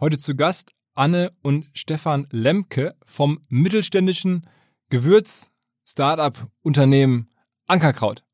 Heute zu Gast Anne und Stefan Lemke vom mittelständischen Gewürz-Startup-Unternehmen Ankerkraut.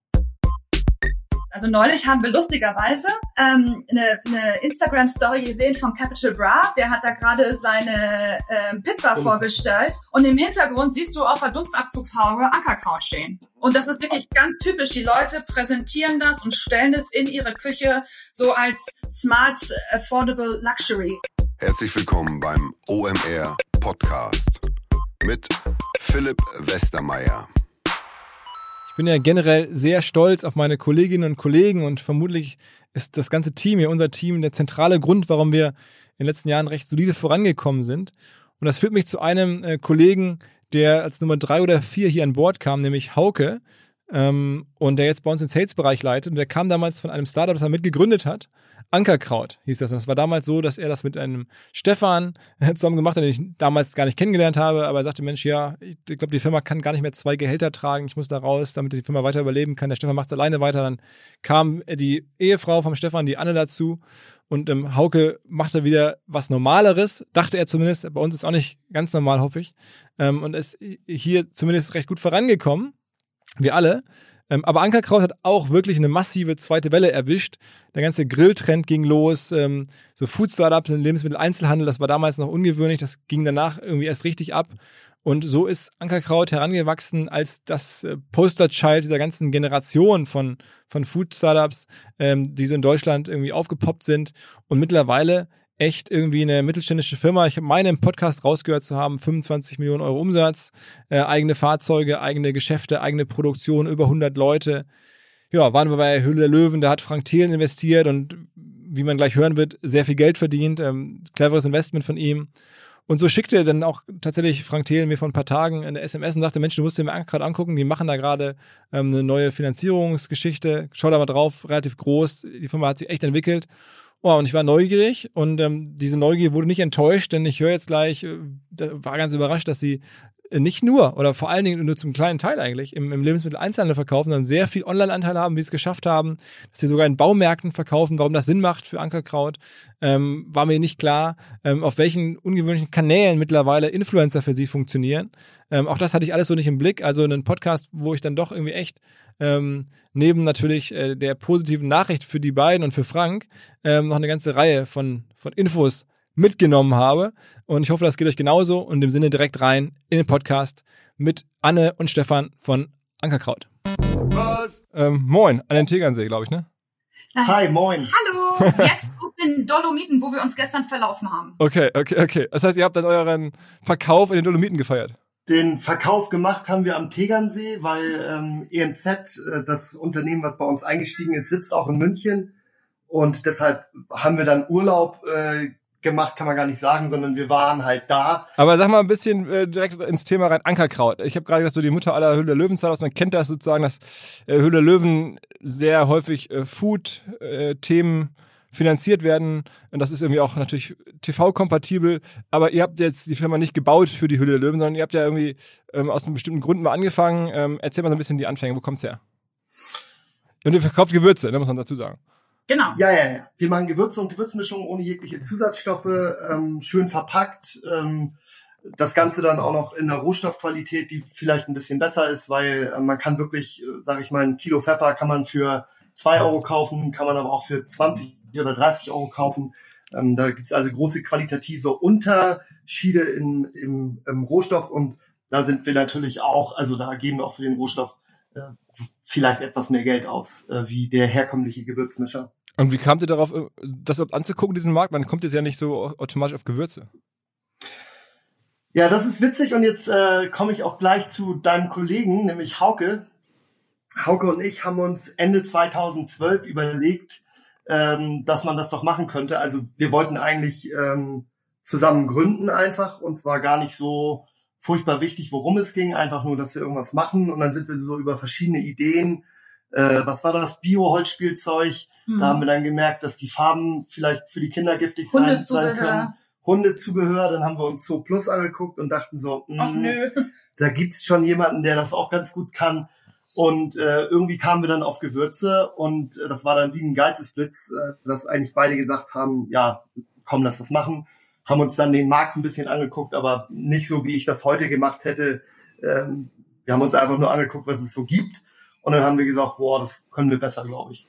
Also neulich haben wir lustigerweise ähm, eine, eine Instagram-Story gesehen von Capital Bra. Der hat da gerade seine ähm, Pizza vorgestellt. Und im Hintergrund siehst du auf der Dunstabzugshaube Ankerkraut stehen. Und das ist wirklich ganz typisch. Die Leute präsentieren das und stellen es in ihre Küche so als Smart Affordable Luxury. Herzlich willkommen beim OMR Podcast mit Philipp Westermeier. Ich bin ja generell sehr stolz auf meine Kolleginnen und Kollegen und vermutlich ist das ganze Team hier, unser Team, der zentrale Grund, warum wir in den letzten Jahren recht solide vorangekommen sind. Und das führt mich zu einem äh, Kollegen, der als Nummer drei oder vier hier an Bord kam, nämlich Hauke, ähm, und der jetzt bei uns den Sales-Bereich leitet. Und der kam damals von einem Startup, das er mitgegründet hat, Ankerkraut hieß das. Und das war damals so, dass er das mit einem Stefan zusammen gemacht hat, den ich damals gar nicht kennengelernt habe, aber er sagte, Mensch, ja, ich glaube, die Firma kann gar nicht mehr zwei Gehälter tragen, ich muss da raus, damit die Firma weiter überleben kann. Der Stefan macht es alleine weiter. Dann kam die Ehefrau vom Stefan, die Anne, dazu und ähm, Hauke machte wieder was Normaleres, dachte er zumindest. Bei uns ist auch nicht ganz normal, hoffe ich. Ähm, und ist hier zumindest recht gut vorangekommen. Wir alle. Ähm, aber Ankerkraut hat auch wirklich eine massive zweite Welle erwischt. Der ganze Grilltrend ging los. Ähm, so Food-Startups im Lebensmitteleinzelhandel, das war damals noch ungewöhnlich. Das ging danach irgendwie erst richtig ab. Und so ist Ankerkraut herangewachsen als das äh, Posterchild dieser ganzen Generation von, von Food-Startups, ähm, die so in Deutschland irgendwie aufgepoppt sind. Und mittlerweile echt irgendwie eine mittelständische Firma. Ich meine im Podcast rausgehört zu haben, 25 Millionen Euro Umsatz, äh, eigene Fahrzeuge, eigene Geschäfte, eigene Produktion, über 100 Leute. Ja, waren wir bei Höhle der Löwen, da hat Frank Thelen investiert und wie man gleich hören wird, sehr viel Geld verdient, ähm, cleveres Investment von ihm. Und so schickte dann auch tatsächlich Frank Thelen mir vor ein paar Tagen eine SMS und sagte, Mensch, du musst dir mal gerade angucken, die machen da gerade ähm, eine neue Finanzierungsgeschichte, schau da mal drauf, relativ groß, die Firma hat sich echt entwickelt. Oh, und ich war neugierig und ähm, diese Neugier wurde nicht enttäuscht, denn ich höre jetzt gleich, äh, war ganz überrascht, dass sie nicht nur oder vor allen Dingen nur zum kleinen Teil eigentlich im, im Lebensmitteleinzelhandel verkaufen, sondern sehr viel Online-Anteil haben, wie sie es geschafft haben, dass sie sogar in Baumärkten verkaufen. Warum das Sinn macht für Ankerkraut, ähm, war mir nicht klar. Ähm, auf welchen ungewöhnlichen Kanälen mittlerweile Influencer für sie funktionieren. Ähm, auch das hatte ich alles so nicht im Blick. Also einen Podcast, wo ich dann doch irgendwie echt ähm, neben natürlich äh, der positiven Nachricht für die beiden und für Frank ähm, noch eine ganze Reihe von, von Infos mitgenommen habe. Und ich hoffe, das geht euch genauso. Und im Sinne direkt rein in den Podcast mit Anne und Stefan von Ankerkraut. Was? Ähm, moin, an den Tegernsee, glaube ich, ne? Hi, moin. Hallo, jetzt auf den Dolomiten, wo wir uns gestern verlaufen haben. Okay, okay, okay. Das heißt, ihr habt dann euren Verkauf in den Dolomiten gefeiert? Den Verkauf gemacht haben wir am Tegernsee, weil ähm, EMZ, äh, das Unternehmen, was bei uns eingestiegen ist, sitzt auch in München. Und deshalb haben wir dann Urlaub äh, gemacht, kann man gar nicht sagen, sondern wir waren halt da. Aber sag mal ein bisschen äh, direkt ins Thema rein, Ankerkraut. Ich habe gerade gesagt, so die Mutter aller Höhle Löwen aus, man kennt das sozusagen, dass äh, Höhle Löwen sehr häufig äh, Food-Themen äh, finanziert werden. Und das ist irgendwie auch natürlich TV-kompatibel. Aber ihr habt jetzt die Firma nicht gebaut für die Höhle der Löwen, sondern ihr habt ja irgendwie ähm, aus einem bestimmten Grund mal angefangen. Ähm, erzähl mal so ein bisschen die Anfänge. Wo kommt's her? Und ihr verkauft Gewürze, ne, muss man dazu sagen. Genau. Ja, ja, ja. Wir machen Gewürze und Gewürzmischungen ohne jegliche Zusatzstoffe, ähm, schön verpackt. Ähm, das Ganze dann auch noch in einer Rohstoffqualität, die vielleicht ein bisschen besser ist, weil äh, man kann wirklich, äh, sage ich mal, ein Kilo Pfeffer kann man für zwei Euro kaufen, kann man aber auch für 20 oder 30 Euro kaufen. Ähm, da gibt's also große qualitative Unterschiede in, im, im Rohstoff und da sind wir natürlich auch, also da geben wir auch für den Rohstoff äh, vielleicht etwas mehr Geld aus, äh, wie der herkömmliche Gewürzmischer. Und wie kamt ihr darauf, äh, das überhaupt anzugucken, diesen Markt? Man kommt jetzt ja nicht so automatisch auf Gewürze. Ja, das ist witzig und jetzt äh, komme ich auch gleich zu deinem Kollegen, nämlich Hauke. Hauke und ich haben uns Ende 2012 überlegt, ähm, dass man das doch machen könnte. Also wir wollten eigentlich ähm, zusammen gründen einfach und zwar gar nicht so furchtbar wichtig, worum es ging, einfach nur, dass wir irgendwas machen und dann sind wir so über verschiedene Ideen, äh, was war das, Bio-Holzspielzeug, mhm. da haben wir dann gemerkt, dass die Farben vielleicht für die Kinder giftig sein, sein können. Hundezubehör, dann haben wir uns so Plus angeguckt und dachten so, mh, nö. da gibt's schon jemanden, der das auch ganz gut kann. Und äh, irgendwie kamen wir dann auf Gewürze und äh, das war dann wie ein Geistesblitz, äh, dass eigentlich beide gesagt haben, ja, komm, lass das machen. haben uns dann den Markt ein bisschen angeguckt, aber nicht so, wie ich das heute gemacht hätte. Ähm, wir haben uns einfach nur angeguckt, was es so gibt. Und dann haben wir gesagt, boah, das können wir besser, glaube ich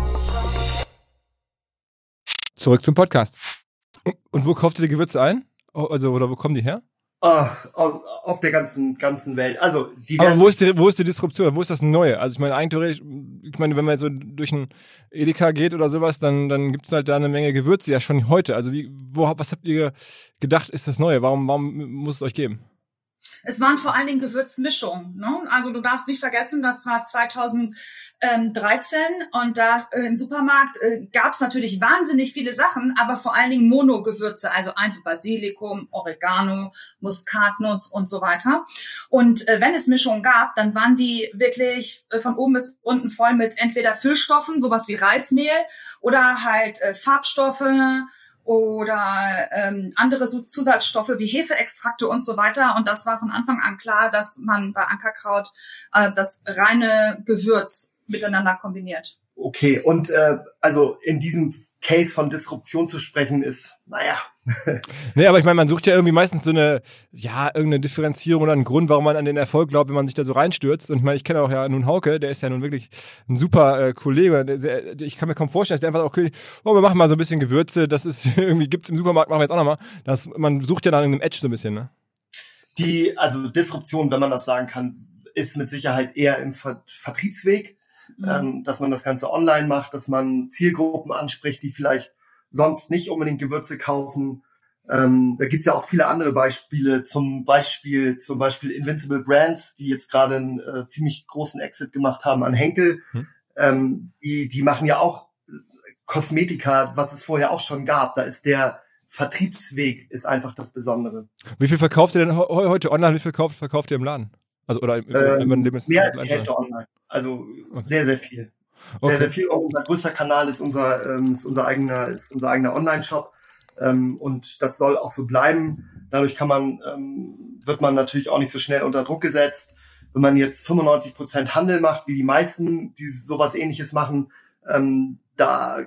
zurück zum Podcast. Und wo kauft ihr die Gewürze ein? Oh, also, oder wo kommen die her? Ach, auf, der ganzen ganzen Welt. Also die Aber wo ist die wo ist die Disruption? Wo ist das Neue? Also ich meine eigentlich ich meine, wenn man jetzt so durch ein Edeka geht oder sowas, dann dann gibt's halt da eine Menge Gewürze ja schon heute. Also wie wo was habt ihr gedacht ist das Neue? Warum warum muss es euch geben? Es waren vor allen Dingen Gewürzmischungen. Ne? Also du darfst nicht vergessen, dass zwar 2000 ähm, 13 und da äh, im Supermarkt äh, gab es natürlich wahnsinnig viele Sachen, aber vor allen Dingen Monogewürze, also eins Basilikum, Oregano, Muskatnuss und so weiter. Und äh, wenn es Mischungen gab, dann waren die wirklich äh, von oben bis unten voll mit entweder Füllstoffen, sowas wie Reismehl oder halt äh, Farbstoffe oder ähm, andere Zusatzstoffe wie Hefeextrakte und so weiter. Und das war von Anfang an klar, dass man bei Ankerkraut äh, das reine Gewürz miteinander kombiniert. Okay, und äh, also in diesem Case von Disruption zu sprechen ist, naja. nee, aber ich meine, man sucht ja irgendwie meistens so eine, ja, irgendeine Differenzierung oder einen Grund, warum man an den Erfolg glaubt, wenn man sich da so reinstürzt. Und ich meine, ich kenne auch ja nun Hauke, der ist ja nun wirklich ein super äh, Kollege. Der, ich kann mir kaum vorstellen, dass der einfach auch, okay, oh, wir machen mal so ein bisschen Gewürze, das ist irgendwie, gibt's im Supermarkt, machen wir jetzt auch nochmal. Das, man sucht ja nach irgendeinem Edge so ein bisschen, ne? Die, also Disruption, wenn man das sagen kann, ist mit Sicherheit eher im Ver Vertriebsweg mhm. ähm, dass man das Ganze online macht, dass man Zielgruppen anspricht, die vielleicht sonst nicht unbedingt Gewürze kaufen. Ähm, da gibt's ja auch viele andere Beispiele, zum Beispiel zum Beispiel Invincible Brands, die jetzt gerade einen äh, ziemlich großen Exit gemacht haben an Henkel. Mhm. Ähm, die, die machen ja auch Kosmetika, was es vorher auch schon gab. Da ist der Vertriebsweg ist einfach das Besondere. Wie viel verkauft ihr denn heute online? Wie viel verkauft, verkauft ihr im Laden? Also oder im, ähm, im Lebens mehr als Hälfte online. Also sehr, sehr viel. Sehr, okay. sehr viel. Und unser größter Kanal ist unser, ähm, ist unser eigener, ist unser eigener Online-Shop. Ähm, und das soll auch so bleiben. Dadurch kann man, ähm, wird man natürlich auch nicht so schnell unter Druck gesetzt. Wenn man jetzt 95 Prozent Handel macht, wie die meisten, die sowas ähnliches machen, ähm, da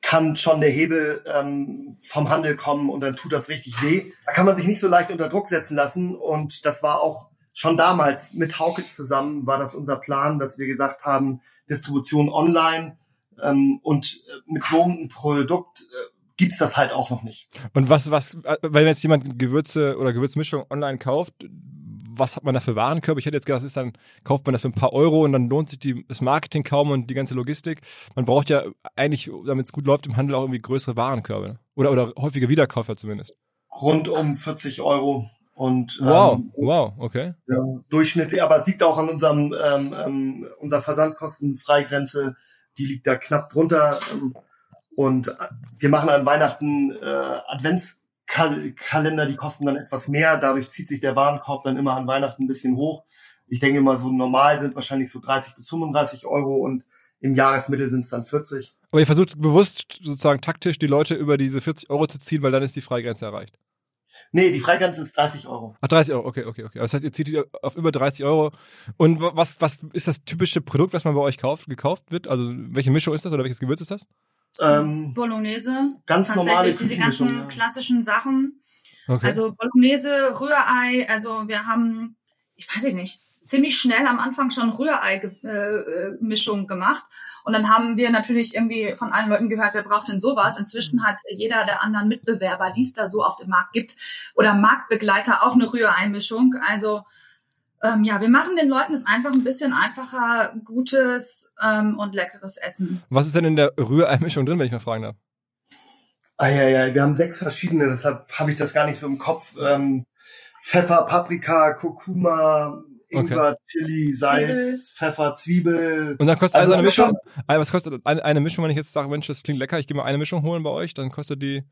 kann schon der Hebel ähm, vom Handel kommen und dann tut das richtig weh. Da kann man sich nicht so leicht unter Druck setzen lassen und das war auch schon damals mit Hauke zusammen war das unser Plan, dass wir gesagt haben, Distribution online ähm, und äh, mit so einem Produkt äh, gibt's das halt auch noch nicht. Und was, was, äh, wenn jetzt jemand Gewürze oder Gewürzmischung online kauft, was hat man da für Warenkörbe? Ich hätte jetzt gedacht, das ist dann, kauft man das für ein paar Euro und dann lohnt sich die, das Marketing kaum und die ganze Logistik. Man braucht ja eigentlich, damit es gut läuft im Handel, auch irgendwie größere Warenkörbe. Oder, oder häufige Wiederkäufer zumindest. Rund um 40 Euro und wow, ähm, wow, okay. Ja, Durchschnitt, aber es liegt auch an unserem ähm, ähm, unserer Versandkostenfreigrenze, die liegt da knapp drunter. Ähm, und wir machen an Weihnachten äh, Adventskalender, die kosten dann etwas mehr. Dadurch zieht sich der Warenkorb dann immer an Weihnachten ein bisschen hoch. Ich denke mal, so normal sind wahrscheinlich so 30 bis 35 Euro und im Jahresmittel sind es dann 40. Aber ihr versucht bewusst sozusagen taktisch die Leute über diese 40 Euro zu ziehen, weil dann ist die Freigrenze erreicht. Nee, die Freigrenze ist 30 Euro. Ach, 30 Euro, okay, okay, okay. Das heißt, ihr zieht die auf über 30 Euro. Und was, was ist das typische Produkt, was man bei euch kauft, gekauft wird? Also welche Mischung ist das oder welches Gewürz ist das? Ähm, Bolognese. Ganz normale Diese ganzen ja. klassischen Sachen. Okay. Also Bolognese, Rührei, also wir haben, ich weiß nicht, ziemlich schnell am Anfang schon Rührei-Mischung gemacht. Und dann haben wir natürlich irgendwie von allen Leuten gehört, wer braucht denn sowas? Inzwischen hat jeder der anderen Mitbewerber, die es da so auf dem Markt gibt, oder Marktbegleiter auch eine Rührei-Mischung. Also ähm, ja, wir machen den Leuten es einfach ein bisschen einfacher, gutes ähm, und leckeres Essen. Was ist denn in der Rührei-Mischung drin, wenn ich mal fragen darf? Ah, ja, ja, wir haben sechs verschiedene, deshalb habe ich das gar nicht so im Kopf. Ähm, Pfeffer, Paprika, Kurkuma, Ingwer, okay. Chili, Salz, Zwiebel. Pfeffer, Zwiebel. Und dann kostet also eine Mischung, was kostet eine, eine Mischung, wenn ich jetzt sage, Mensch, das klingt lecker, ich gehe mal eine Mischung holen bei euch, dann kostet die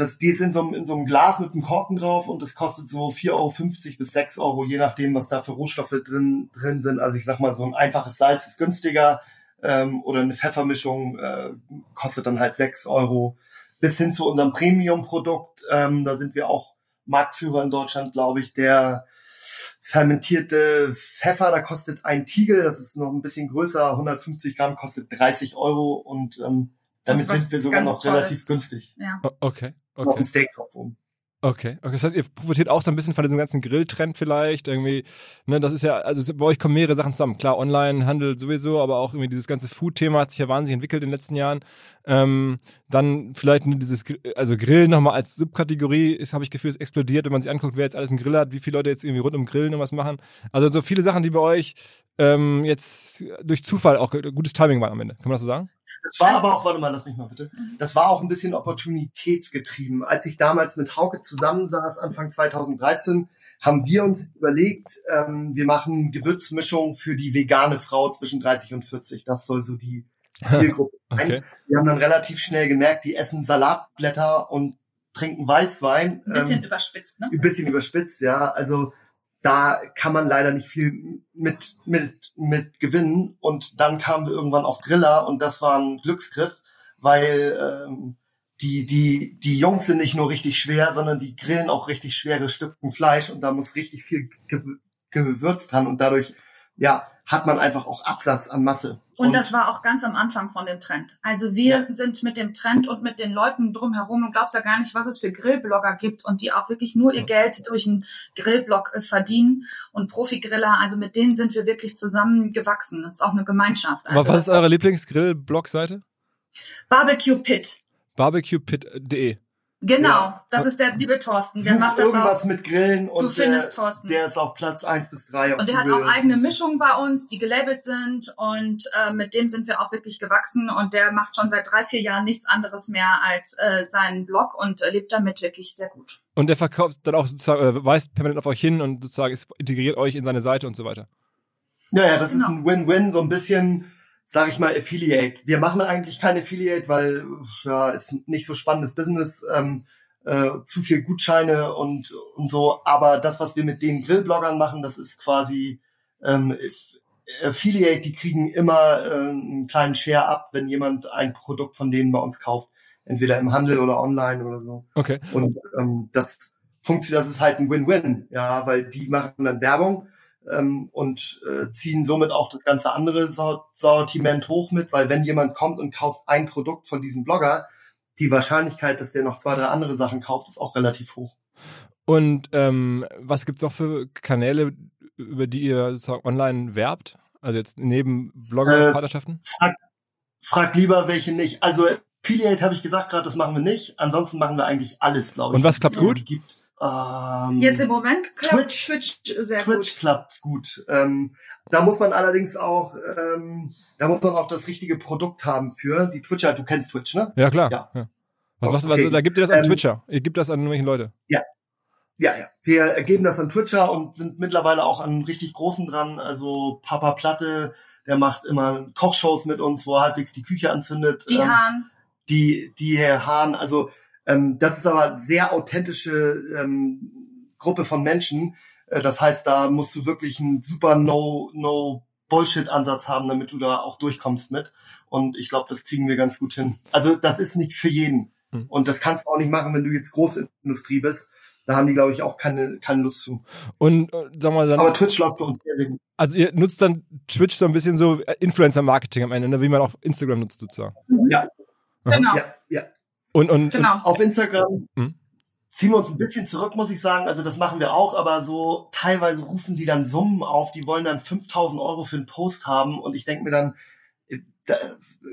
das, die ist in so, einem, in so einem Glas mit einem Korken drauf und das kostet so 4,50 Euro bis 6 Euro, je nachdem, was da für Rohstoffe drin, drin sind. Also ich sag mal, so ein einfaches Salz ist günstiger ähm, oder eine Pfeffermischung äh, kostet dann halt 6 Euro. Bis hin zu unserem Premium-Produkt, ähm, da sind wir auch Marktführer in Deutschland, glaube ich, der fermentierte Pfeffer, da kostet ein Tiegel, das ist noch ein bisschen größer, 150 Gramm kostet 30 Euro und ähm, damit sind wir sogar noch relativ günstig. Ja. Okay. okay. Noch ein Steaktopf um. Okay, okay. Das heißt, ihr profitiert auch so ein bisschen von diesem ganzen Grilltrend vielleicht irgendwie. Ne, das ist ja, also bei euch kommen mehrere Sachen zusammen. Klar, Online-Handel sowieso, aber auch irgendwie dieses ganze Food-Thema hat sich ja wahnsinnig entwickelt in den letzten Jahren. Ähm, dann vielleicht dieses, also Grill nochmal als Subkategorie ist, habe ich Gefühl, es explodiert, wenn man sich anguckt, wer jetzt alles einen Grill hat, wie viele Leute jetzt irgendwie rund um Grillen und was machen. Also so viele Sachen, die bei euch ähm, jetzt durch Zufall auch gutes Timing waren am Ende. Kann man das so sagen? Das war aber auch, warte mal, lass mich mal bitte. Das war auch ein bisschen opportunitätsgetrieben. Als ich damals mit Hauke zusammensaß, Anfang 2013, haben wir uns überlegt, ähm, wir machen Gewürzmischung für die vegane Frau zwischen 30 und 40. Das soll so die Zielgruppe sein. Okay. Wir haben dann relativ schnell gemerkt, die essen Salatblätter und trinken Weißwein. Ein bisschen ähm, überspitzt, ne? Ein bisschen überspitzt, ja. Also da kann man leider nicht viel mit, mit, mit gewinnen. Und dann kamen wir irgendwann auf Griller und das war ein Glücksgriff, weil ähm, die, die, die Jungs sind nicht nur richtig schwer, sondern die grillen auch richtig schwere Stücken Fleisch und da muss richtig viel Gewürz dran und dadurch, ja, hat man einfach auch Absatz an Masse. Und, und das war auch ganz am Anfang von dem Trend. Also wir ja. sind mit dem Trend und mit den Leuten drumherum und glaubst ja gar nicht, was es für Grillblogger gibt und die auch wirklich nur ihr Geld durch einen Grillblog äh, verdienen und Profi-Griller. Also mit denen sind wir wirklich zusammengewachsen. Das ist auch eine Gemeinschaft. Also was ist eure Lieblingsgrill-Blog-Seite? Barbecue Pit. Barbecuepit.de Genau, ja. das ist der liebe Thorsten. Der Such macht das irgendwas auch. mit Grillen und du findest Thorsten. der ist auf Platz eins bis drei. Und der hat auch eigene Mischungen bei uns, die gelabelt sind und äh, mit dem sind wir auch wirklich gewachsen und der macht schon seit drei, vier Jahren nichts anderes mehr als äh, seinen Blog und äh, lebt damit wirklich sehr gut. Und der verkauft dann auch sozusagen, oder weist permanent auf euch hin und sozusagen integriert euch in seine Seite und so weiter. Ja, ja, das genau. ist ein Win-Win, so ein bisschen sag ich mal, Affiliate. Wir machen eigentlich kein Affiliate, weil ja, ist nicht so spannendes Business. Ähm, äh, zu viel Gutscheine und, und so. Aber das, was wir mit den Grillbloggern machen, das ist quasi ähm, Affiliate, die kriegen immer äh, einen kleinen Share ab, wenn jemand ein Produkt von denen bei uns kauft. Entweder im Handel oder online oder so. Okay. Und ähm, das funktioniert, das ist halt ein Win-Win, ja, weil die machen dann Werbung ähm, und äh, ziehen somit auch das ganze andere Sortiment hoch mit, weil wenn jemand kommt und kauft ein Produkt von diesem Blogger, die Wahrscheinlichkeit, dass der noch zwei, drei andere Sachen kauft, ist auch relativ hoch. Und ähm, was gibt's noch für Kanäle, über die ihr sozusagen online werbt? Also jetzt neben Blogger-Partnerschaften? Äh, frag, frag lieber welche nicht. Also Affiliate habe ich gesagt gerade, das machen wir nicht. Ansonsten machen wir eigentlich alles, glaube ich. Und was klappt gut? Gibt. Ähm, Jetzt im Moment klappt Twitch, Twitch sehr Twitch gut. klappt gut. Ähm, da muss man allerdings auch, ähm, da muss man auch das richtige Produkt haben für die Twitcher. Du kennst Twitch, ne? Ja klar. Ja. ja. Was machst du? Okay. Also, da gibt ihr das an ähm, Twitcher. Ihr gibt das an irgendwelchen Leute. Ja. Ja, ja. Wir geben das an Twitcher und sind mittlerweile auch an richtig großen dran. Also Papa Platte, der macht immer Kochshows mit uns, wo er halbwegs die Küche anzündet. Die ähm, Hahn. Die, die Herr Hahn. Also ähm, das ist aber sehr authentische ähm, Gruppe von Menschen. Äh, das heißt, da musst du wirklich einen super No, No Bullshit-Ansatz haben, damit du da auch durchkommst mit. Und ich glaube, das kriegen wir ganz gut hin. Also das ist nicht für jeden. Hm. Und das kannst du auch nicht machen, wenn du jetzt Großindustrie bist. da haben die, glaube ich, auch keine, keine Lust zu. Und äh, sag mal dann. Aber Twitch läuft für uns sehr, sehr gut. Also ihr nutzt dann Twitch so ein bisschen so äh, Influencer-Marketing am Ende, ne? wie man auch Instagram nutzt sozusagen. Ja. Genau. Ja, ja. Und, und, Genau. Auf Instagram Mhm. ziehen wir uns ein bisschen zurück, muss ich sagen. Also das machen wir auch, aber so teilweise rufen die dann Summen auf, die wollen dann 5000 Euro für einen Post haben und ich denke mir dann, äh, da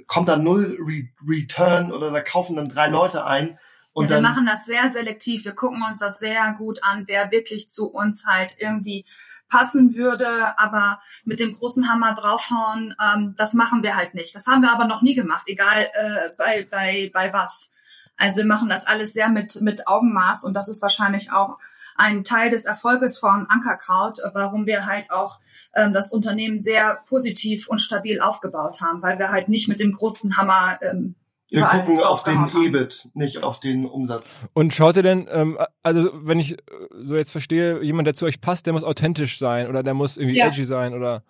kommt dann null Re Return oder da kaufen dann drei Leute ein. Und ja, wir dann, machen das sehr selektiv. Wir gucken uns das sehr gut an, wer wirklich zu uns halt irgendwie passen würde. Aber mit dem großen Hammer draufhauen, ähm, das machen wir halt nicht. Das haben wir aber noch nie gemacht, egal äh, bei, bei, bei was. Also wir machen das alles sehr mit, mit Augenmaß und das ist wahrscheinlich auch ein Teil des Erfolges von Ankerkraut, äh, warum wir halt auch ähm, das Unternehmen sehr positiv und stabil aufgebaut haben, weil wir halt nicht mit dem großen Hammer ähm, wir gucken auf den. EBIT, nicht auf den Umsatz. und schaut ihr denn, ähm, also wenn ich äh, so jetzt verstehe, jemand, der zu euch passt, der muss authentisch sein oder der muss irgendwie Ja. edgy sein oder.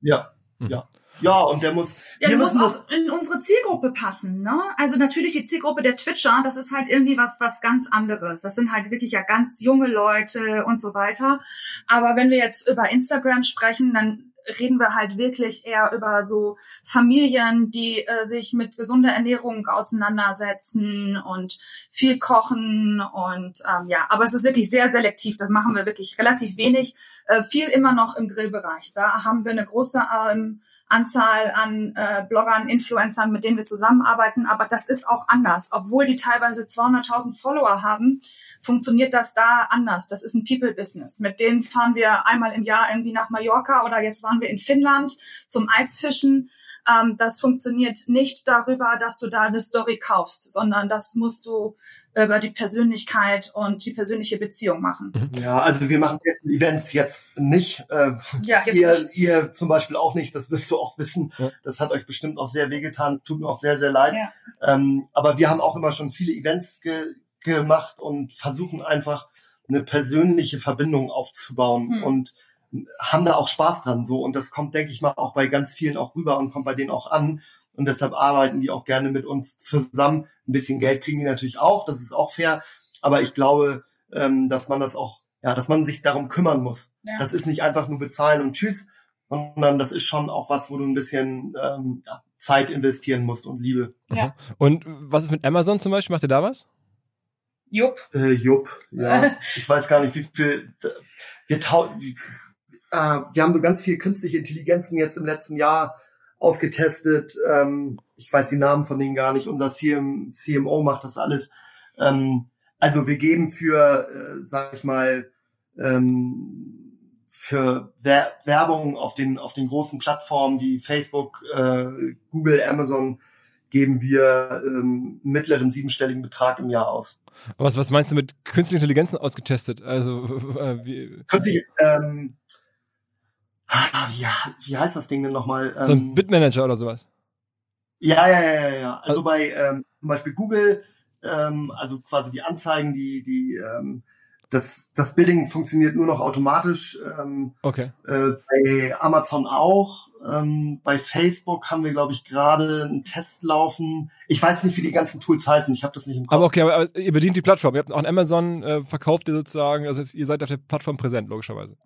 Ja, Mhm. ja. Ja, und der muss, Ja, müssen das, auch in unsere Zielgruppe passen, ne? Also natürlich die Zielgruppe der Twitcher, das ist halt irgendwie was, was ganz anderes. Das sind halt wirklich ja ganz junge Leute und so weiter. Aber wenn wir jetzt über Instagram sprechen, dann reden wir halt wirklich eher über so Familien, die äh, sich mit gesunder Ernährung auseinandersetzen und viel kochen und ähm, ja, aber es ist wirklich sehr selektiv. Das machen wir wirklich relativ wenig. Äh, viel immer noch im Grillbereich. Da haben wir eine große ähm, Anzahl an äh, Bloggern, Influencern, mit denen wir zusammenarbeiten. Aber das ist auch anders. Obwohl die teilweise 200.000 Follower haben, funktioniert das da anders. Das ist ein People-Business. Mit denen fahren wir einmal im Jahr irgendwie nach Mallorca oder jetzt waren wir in Finnland zum Eisfischen. Ähm, das funktioniert nicht darüber, dass du da eine Story kaufst, sondern das musst du über die Persönlichkeit und die persönliche Beziehung machen. ja, also wir machen Events jetzt nicht. Äh, Ja, jetzt ihr, ihr zum Beispiel auch nicht, das wirst du auch wissen. Ja. Das hat euch bestimmt auch sehr wehgetan. Es tut mir auch sehr, sehr leid. Ja. Ähm, aber wir haben auch immer schon viele Events ge gemacht und versuchen einfach eine persönliche Verbindung aufzubauen Hm. und haben da auch Spaß dran so und das kommt denke ich mal auch bei ganz vielen auch rüber und kommt bei denen auch an und deshalb arbeiten die auch gerne mit uns zusammen ein bisschen Geld kriegen die natürlich auch das ist auch fair aber ich glaube ähm, dass man das auch ja dass man sich darum kümmern muss Ja. das ist nicht einfach nur bezahlen und tschüss sondern das ist schon auch was wo du ein bisschen ähm, ja, Zeit investieren musst und Liebe Und was ist mit Amazon zum Beispiel? Macht ihr da was? Jupp. Äh, Jupp, ja. Ich weiß gar nicht, wie viel. Wir, tau äh, wir haben so ganz viel künstliche Intelligenzen jetzt im letzten Jahr ausgetestet. Ähm, ich weiß die Namen von denen gar nicht. Unser CM, CMO macht das alles. Ähm, also wir geben für, äh, sag ich mal, ähm, für Wer Werbung auf den auf den großen Plattformen wie Facebook, äh, Google, Amazon geben wir ähm, mittleren siebenstelligen Betrag im Jahr aus. Aber Was, was meinst du mit künstlichen Intelligenzen ausgetestet? Also, äh, wie, Künstliche, ähm, ah, wie, wie heißt das Ding denn nochmal? Ähm, so ein Bitmanager oder sowas? ja, ja, ja, ja, ja. Also bei ähm, zum Beispiel Google, ähm, also quasi die Anzeigen, die, die, ähm, das, das Bidding funktioniert nur noch automatisch. Ähm, Okay. äh, bei Amazon auch. Ähm, bei Facebook haben wir, glaube ich, gerade einen Test laufen. Ich weiß nicht, wie die ganzen Tools heißen. Ich habe das nicht im Kopf. Aber okay, aber, ihr bedient die Plattform. Ihr habt auch ein Amazon, äh, verkauft ihr sozusagen, also ihr seid auf der Plattform präsent, logischerweise.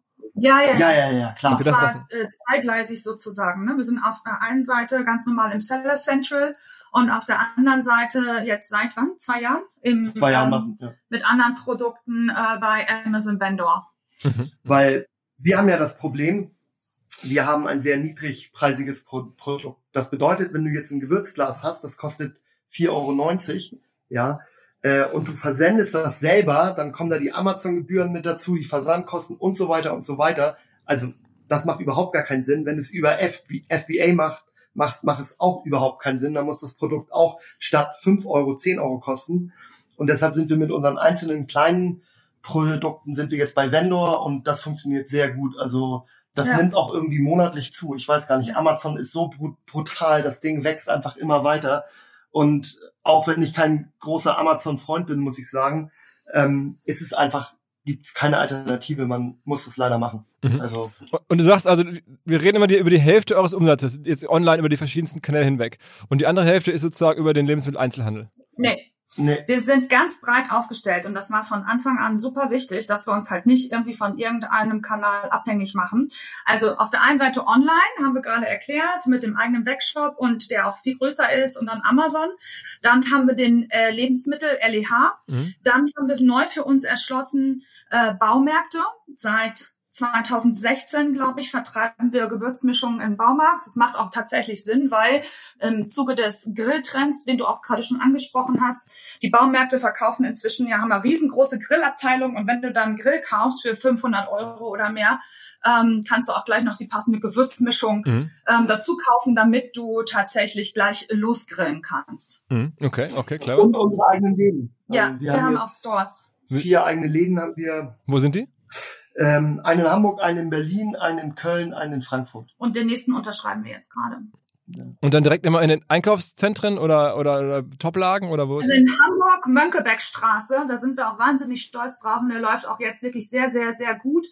Ja, ja, ja, ja, ja, klar. Und das zwar äh, zweigleisig sozusagen. Ne? Wir sind auf der einen Seite ganz normal im Seller Central und auf der anderen Seite jetzt seit wann? Zwei Jahren? Im, Zwei Jahre ähm, machen. Ja. Mit anderen Produkten äh, bei Amazon Vendor. Weil wir haben ja das Problem, wir haben ein sehr niedrigpreisiges Pro Produkt. Das bedeutet, wenn du jetzt ein Gewürzglas hast, das kostet 4,90 Euro, ja, äh, und du versendest das selber, dann kommen da die Amazon-Gebühren mit dazu, die Versandkosten und so weiter und so weiter. Also das macht überhaupt gar keinen Sinn. Wenn du es über FB FBA macht, machst, macht es auch überhaupt keinen Sinn. Dann muss das Produkt auch statt 5 Euro 10 Euro kosten. Und deshalb sind wir mit unseren einzelnen kleinen Produkten sind wir jetzt bei Vendor und das funktioniert sehr gut. Also das Ja. nimmt auch irgendwie monatlich zu. Ich weiß gar nicht, Amazon ist so bru- brutal, das Ding wächst einfach immer weiter. Und auch wenn ich kein großer Amazon-Freund bin, muss ich sagen, ähm, ist es einfach, gibt es keine Alternative. Man muss es leider machen. Mhm. Also Und du sagst also, wir reden immer die, über die Hälfte eures Umsatzes, jetzt online über die verschiedensten Kanäle hinweg. Und die andere Hälfte ist sozusagen über den Lebensmitteleinzelhandel. Nee, Nee. Wir sind ganz breit aufgestellt und das war von Anfang an super wichtig, dass wir uns halt nicht irgendwie von irgendeinem Kanal abhängig machen. Also auf der einen Seite online, haben wir gerade erklärt, mit dem eigenen Webshop und der auch viel größer ist und dann Amazon. Dann haben wir den äh, Lebensmittel LEH. Mhm. Dann haben wir neu für uns erschlossen äh, Baumärkte seit 2016, glaube ich, vertreiben wir Gewürzmischungen im Baumarkt. Das macht auch tatsächlich Sinn, weil im Zuge des Grilltrends, den du auch gerade schon angesprochen hast, die Baumärkte verkaufen inzwischen ja, haben eine riesengroße Grillabteilung und wenn du dann einen Grill kaufst für 500 Euro oder mehr, ähm, kannst du auch gleich noch die passende Gewürzmischung mhm. ähm, dazu kaufen, damit du tatsächlich gleich losgrillen kannst. Mhm. Okay, okay, klar. Und unsere eigenen Läden. Ja, also wir, wir, haben, haben auch Stores. Vier eigene Läden haben wir. Wo sind die? Ähm, einen in Hamburg, einen in Berlin, einen in Köln, einen in Frankfurt. Und den nächsten unterschreiben wir jetzt gerade. Und dann direkt immer in den Einkaufszentren oder, oder, oder Toplagen oder wo also in Hamburg, Mönckebergstraße, da sind wir auch wahnsinnig stolz drauf und der läuft auch jetzt wirklich sehr, sehr, sehr gut.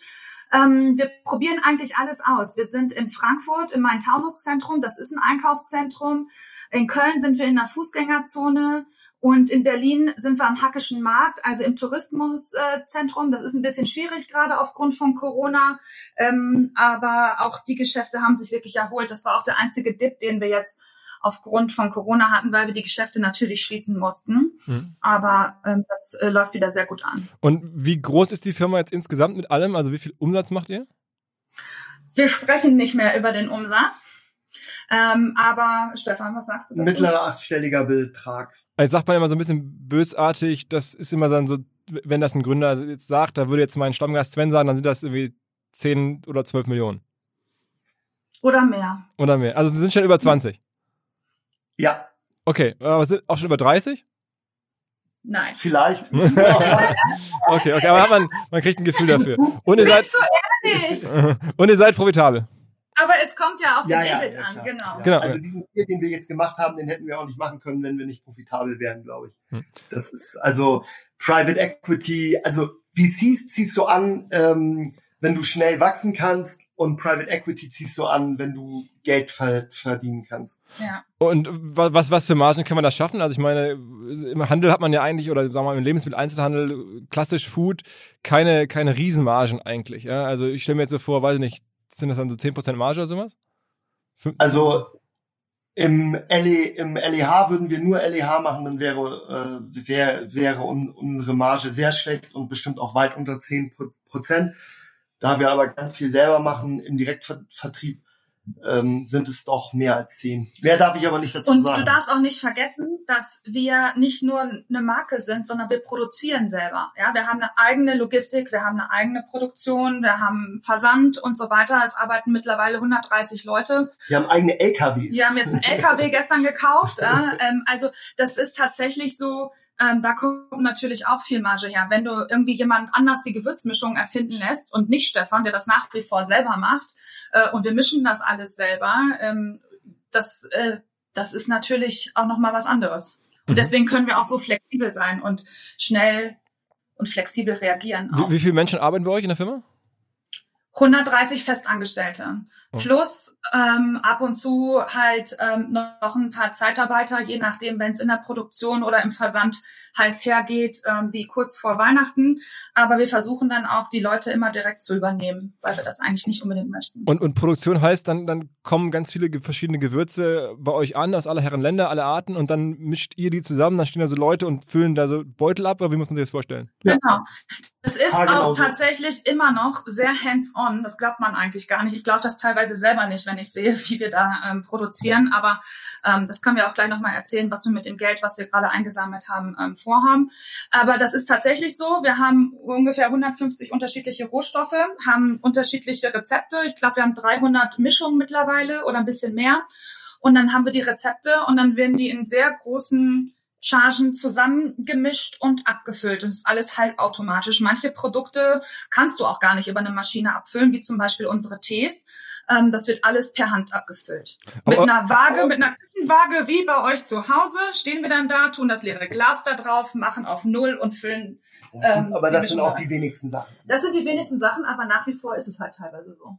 Ähm, wir probieren eigentlich alles aus. Wir sind in Frankfurt im Main-Taunus-Zentrum, das ist ein Einkaufszentrum. In Köln sind wir in der Fußgängerzone. Und in Berlin sind wir am Hackischen Markt, also im Tourismuszentrum. Das ist ein bisschen schwierig gerade aufgrund von Corona. Ähm, aber auch die Geschäfte haben sich wirklich erholt. Das war auch der einzige Dip, den wir jetzt aufgrund von Corona hatten, weil wir die Geschäfte natürlich schließen mussten. Mhm. Aber ähm, das äh, läuft wieder sehr gut an. Und wie groß ist die Firma jetzt insgesamt mit allem? Also wie viel Umsatz macht ihr? Wir sprechen nicht mehr über den Umsatz. Ähm, aber Stefan, was sagst du dazu? Mittlerer achtstelliger Betrag. Jetzt sagt man immer so ein bisschen bösartig, das ist immer dann so, wenn das ein Gründer jetzt sagt, da würde jetzt mein Stammgast Sven sagen, dann sind das irgendwie 10 oder 12 Millionen. Oder mehr. Oder mehr. Also sie sind schon über 20. Ja. Okay, aber sind auch schon über 30? Nein. Vielleicht. okay, okay, aber man, man kriegt ein Gefühl dafür. Und ihr seid, so ehrlich. und ihr seid profitabel. Aber es kommt ja auf ja, den ja, EBIT ja, an, genau. genau. Also diesen Deal, den wir jetzt gemacht haben, den hätten wir auch nicht machen können, wenn wir nicht profitabel wären, glaube ich. Hm. Das ist also Private Equity, also VCs ziehst du an, ähm, wenn du schnell wachsen kannst und Private Equity ziehst du an, wenn du Geld verdienen kannst. Ja. Und was, was für Margen kann man da schaffen? Also ich meine, im Handel hat man ja eigentlich, oder sagen wir mal im Lebensmitteleinzelhandel, klassisch Food, keine, keine Riesenmargen eigentlich. Ja? Also ich stelle mir jetzt so vor, weiß ich nicht, sind das dann so 10% Marge oder sowas? Fün also im, LE, im LEH würden wir nur LEH machen, dann wäre, äh, wär, wäre un, unsere Marge sehr schlecht und bestimmt auch weit unter 10%. Da wir aber ganz viel selber machen im Direktvertrieb, ähm, sind es doch mehr als zehn. Mehr darf ich aber nicht dazu und sagen. Und du darfst auch nicht vergessen, dass wir nicht nur eine Marke sind, sondern wir produzieren selber. Ja, wir haben eine eigene Logistik, wir haben eine eigene Produktion, wir haben Versand und so weiter. Es arbeiten mittlerweile 130 Leute. Wir haben eigene LKWs. Wir haben jetzt einen LKW gestern gekauft. Ja, ähm, also das ist tatsächlich so, ähm, da kommt natürlich auch viel Marge her. Wenn du irgendwie jemand anders die Gewürzmischung erfinden lässt und nicht Stefan, der das nach wie vor selber macht, äh, und wir mischen das alles selber, ähm, das, äh, das ist natürlich auch nochmal was anderes. Und mhm. deswegen können wir auch so flexibel sein und schnell und flexibel reagieren. Wie, wie viele Menschen arbeiten bei euch in der Firma? 130 Festangestellte. Oh. Plus ähm, ab und zu halt ähm, noch ein paar Zeitarbeiter, je nachdem, wenn es in der Produktion oder im Versand heiß hergeht, ähm, wie kurz vor Weihnachten. Aber wir versuchen dann auch, die Leute immer direkt zu übernehmen, weil wir das eigentlich nicht unbedingt möchten. Und, und Produktion heißt, dann, dann kommen ganz viele verschiedene Gewürze bei euch an, aus aller Herren Länder, alle Arten, und dann mischt ihr die zusammen, dann stehen da so Leute und füllen da so Beutel ab, oder wie muss man sich das vorstellen? Genau. Es ist auch tatsächlich immer noch sehr hands-on. Das glaubt man eigentlich gar nicht. Ich glaube das teilweise selber nicht, wenn ich sehe, wie wir da ähm, produzieren. Aber ähm, das können wir auch gleich nochmal erzählen, was wir mit dem Geld, was wir gerade eingesammelt haben, ähm, vorhaben. Aber das ist tatsächlich so. Wir haben ungefähr 150 unterschiedliche Rohstoffe, haben unterschiedliche Rezepte. Ich glaube, wir haben 300 Mischungen mittlerweile oder ein bisschen mehr. Und dann haben wir die Rezepte und dann werden die in sehr großen Chargen zusammengemischt und abgefüllt. Das ist alles halt automatisch. Manche Produkte kannst du auch gar nicht über eine Maschine abfüllen, wie zum Beispiel unsere Tees. Ähm, das wird alles per Hand abgefüllt. Mit einer Waage, mit einer Küchenwaage wie bei euch zu Hause stehen wir dann da, tun das leere Glas da drauf, machen auf Null und füllen. Ähm, aber das sind auch die wenigsten Sachen. Das sind die wenigsten Sachen, aber nach wie vor ist es halt teilweise so.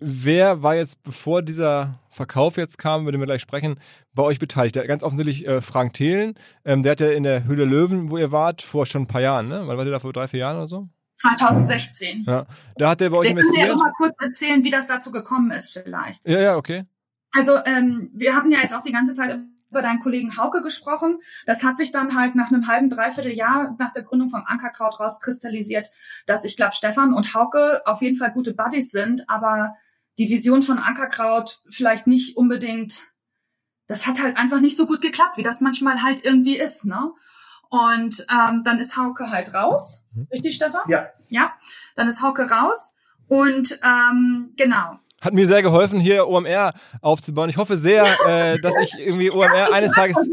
wer war jetzt, bevor dieser Verkauf jetzt kam, über den wir gleich sprechen, bei euch beteiligt? Der, ganz offensichtlich äh, Frank Thelen. Ähm, der hat ja in der Höhle Löwen, wo ihr wart, vor schon ein paar Jahren, ne? Wann wart ihr da vor drei, vier Jahren oder so? 2016. Ja. Da hat der bei euch Wir können ja investiert. noch mal kurz erzählen, wie das dazu gekommen ist vielleicht. Ja, ja, okay. Also ähm, wir haben ja jetzt auch die ganze Zeit über deinen Kollegen Hauke gesprochen. Das hat sich dann halt nach einem halben, dreiviertel Jahr nach der Gründung vom Ankerkraut rauskristallisiert, dass ich glaube, Stefan und Hauke auf jeden Fall gute Buddies sind, aber die Vision von Ankerkraut vielleicht nicht unbedingt, das hat halt einfach nicht so gut geklappt, wie das manchmal halt irgendwie ist, ne? Und ähm, dann ist Hauke halt raus. Richtig, Stefan? Ja. Ja, dann ist Hauke raus. Und ähm, genau, Hat mir sehr geholfen, hier OMR aufzubauen. Ich hoffe sehr, äh, dass ich irgendwie OMR eines Tages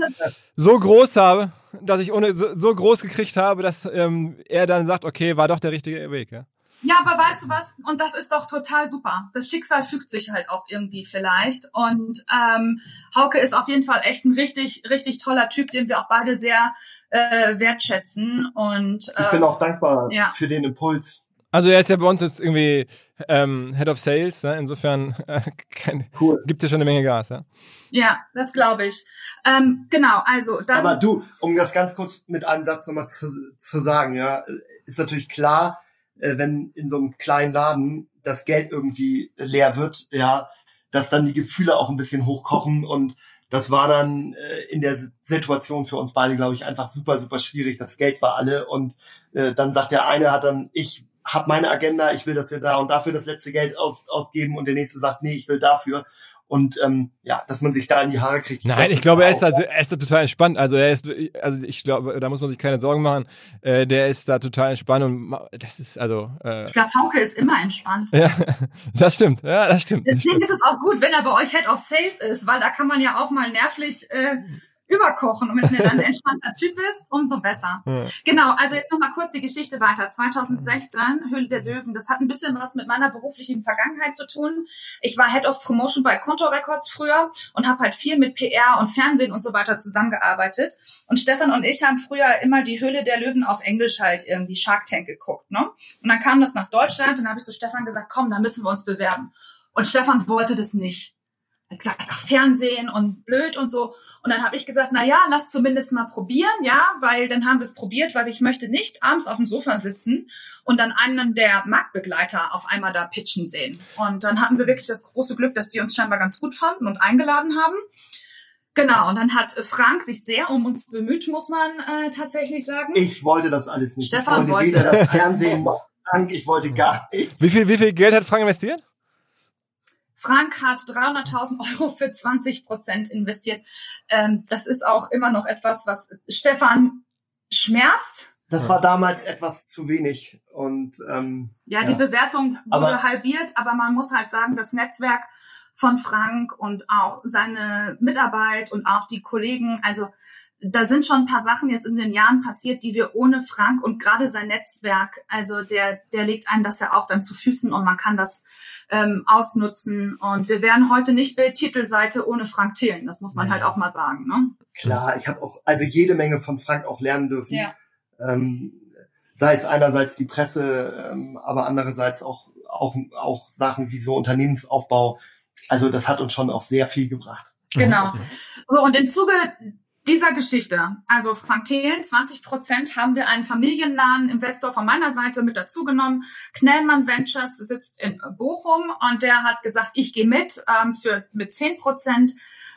so groß habe, dass ich ohne so, so groß gekriegt habe, dass ähm, er dann sagt, okay, war doch der richtige Weg. Ja? Ja, aber weißt du was? Und das ist doch total super. Das Schicksal fügt sich halt auch irgendwie vielleicht. Und ähm, Hauke ist auf jeden Fall echt ein richtig, richtig toller Typ, den wir auch beide sehr äh, wertschätzen. Und Ich bin äh, auch dankbar ja. für den Impuls. Also er ist ja bei uns jetzt irgendwie ähm, Head of Sales, ne? insofern äh, kein, Cool. gibt ja schon eine Menge Gas. Ja? ja, das glaube ich. Ähm, genau, also dann. Aber du, um das ganz kurz mit einem Satz nochmal zu, zu sagen, ja, ist natürlich klar, äh, wenn in so einem kleinen Laden das Geld irgendwie leer wird, ja, dass dann die Gefühle auch ein bisschen hochkochen und das war dann äh, in der Situation für uns beide, glaube ich, einfach super, super schwierig. Das Geld war alle und äh, dann sagt der eine hat dann, ich habe meine Agenda, ich will dafür da und dafür das letzte Geld aus, ausgeben und der nächste sagt, nee, ich will dafür. Und ähm, ja, dass man sich da in die Haare kriegt. Nein, ich das glaube, er ist, da, er ist da total entspannt. Also er ist, also ich glaube, da muss man sich keine Sorgen machen. Äh, der ist da total entspannt und das ist also, äh, ich glaube, Hauke ist immer entspannt. ja, das stimmt, ja, das stimmt. Das Deswegen stimmt. ist es auch gut, wenn er bei euch Head of Sales ist, weil da kann man ja auch mal nervlich äh, überkochen. Und wenn er dann ein entspannter Typ ist, umso besser. Ja. Genau, also jetzt nochmal kurz die Geschichte weiter. 2016, Höhle der Löwen, das hat ein bisschen was mit meiner beruflichen Vergangenheit zu tun. Ich war Head of Promotion bei Conto Records früher und habe halt viel mit PR und Fernsehen und so weiter zusammengearbeitet. Und Stefan und ich haben früher immer die Höhle der Löwen auf Englisch halt irgendwie Shark Tank geguckt. Ne? Und dann kam das nach Deutschland und dann habe ich zu Stefan gesagt, komm, da müssen wir uns bewerben. Und Stefan wollte das nicht. Er hat gesagt, ach, Fernsehen und blöd und so. Und dann habe ich gesagt, na ja, lass zumindest mal probieren, ja, weil dann haben wir es probiert, weil ich möchte nicht abends auf dem Sofa sitzen und dann einen der Marktbegleiter auf einmal da pitchen sehen. Und dann hatten wir wirklich das große Glück, dass die uns scheinbar ganz gut fanden und eingeladen haben. Genau, und dann hat Frank sich sehr um uns bemüht, muss man äh, tatsächlich sagen. Ich wollte das alles nicht. Stefan ich wollte wollte weder das das Fernsehen noch Frank, ich wollte gar nichts. Wie viel, wie viel Geld hat Frank investiert? Frank hat 300.000 Euro für 20 Prozent investiert. Ähm, das ist auch immer noch etwas, was Stefan schmerzt. Das war damals etwas zu wenig und ähm, Ja, die Bewertung wurde Aber- halbiert, aber man muss halt sagen, das Netzwerk von Frank und auch seine Mitarbeit und auch die Kollegen, also da sind schon ein paar Sachen jetzt in den Jahren passiert, die wir ohne Frank und gerade sein Netzwerk, also der, der legt einem das ja auch dann zu Füßen und man kann das ähm, ausnutzen. Und wir wären heute nicht Bildtitelseite ohne Frank Thelen, das muss man Ja. halt auch mal sagen. Ne? klar, ich habe auch also jede Menge von Frank auch lernen dürfen. Ja. Ähm, sei es einerseits die Presse, ähm, aber andererseits auch, auch auch Sachen wie so Unternehmensaufbau. Also das hat uns schon auch sehr viel gebracht. Genau. So, und im Zuge dieser Geschichte, also Frank Thelen, 20 Prozent haben wir einen familiennahen Investor von meiner Seite mit dazugenommen. Knellmann Ventures sitzt in Bochum und der hat gesagt, ich gehe mit ähm, für mit 10 Prozent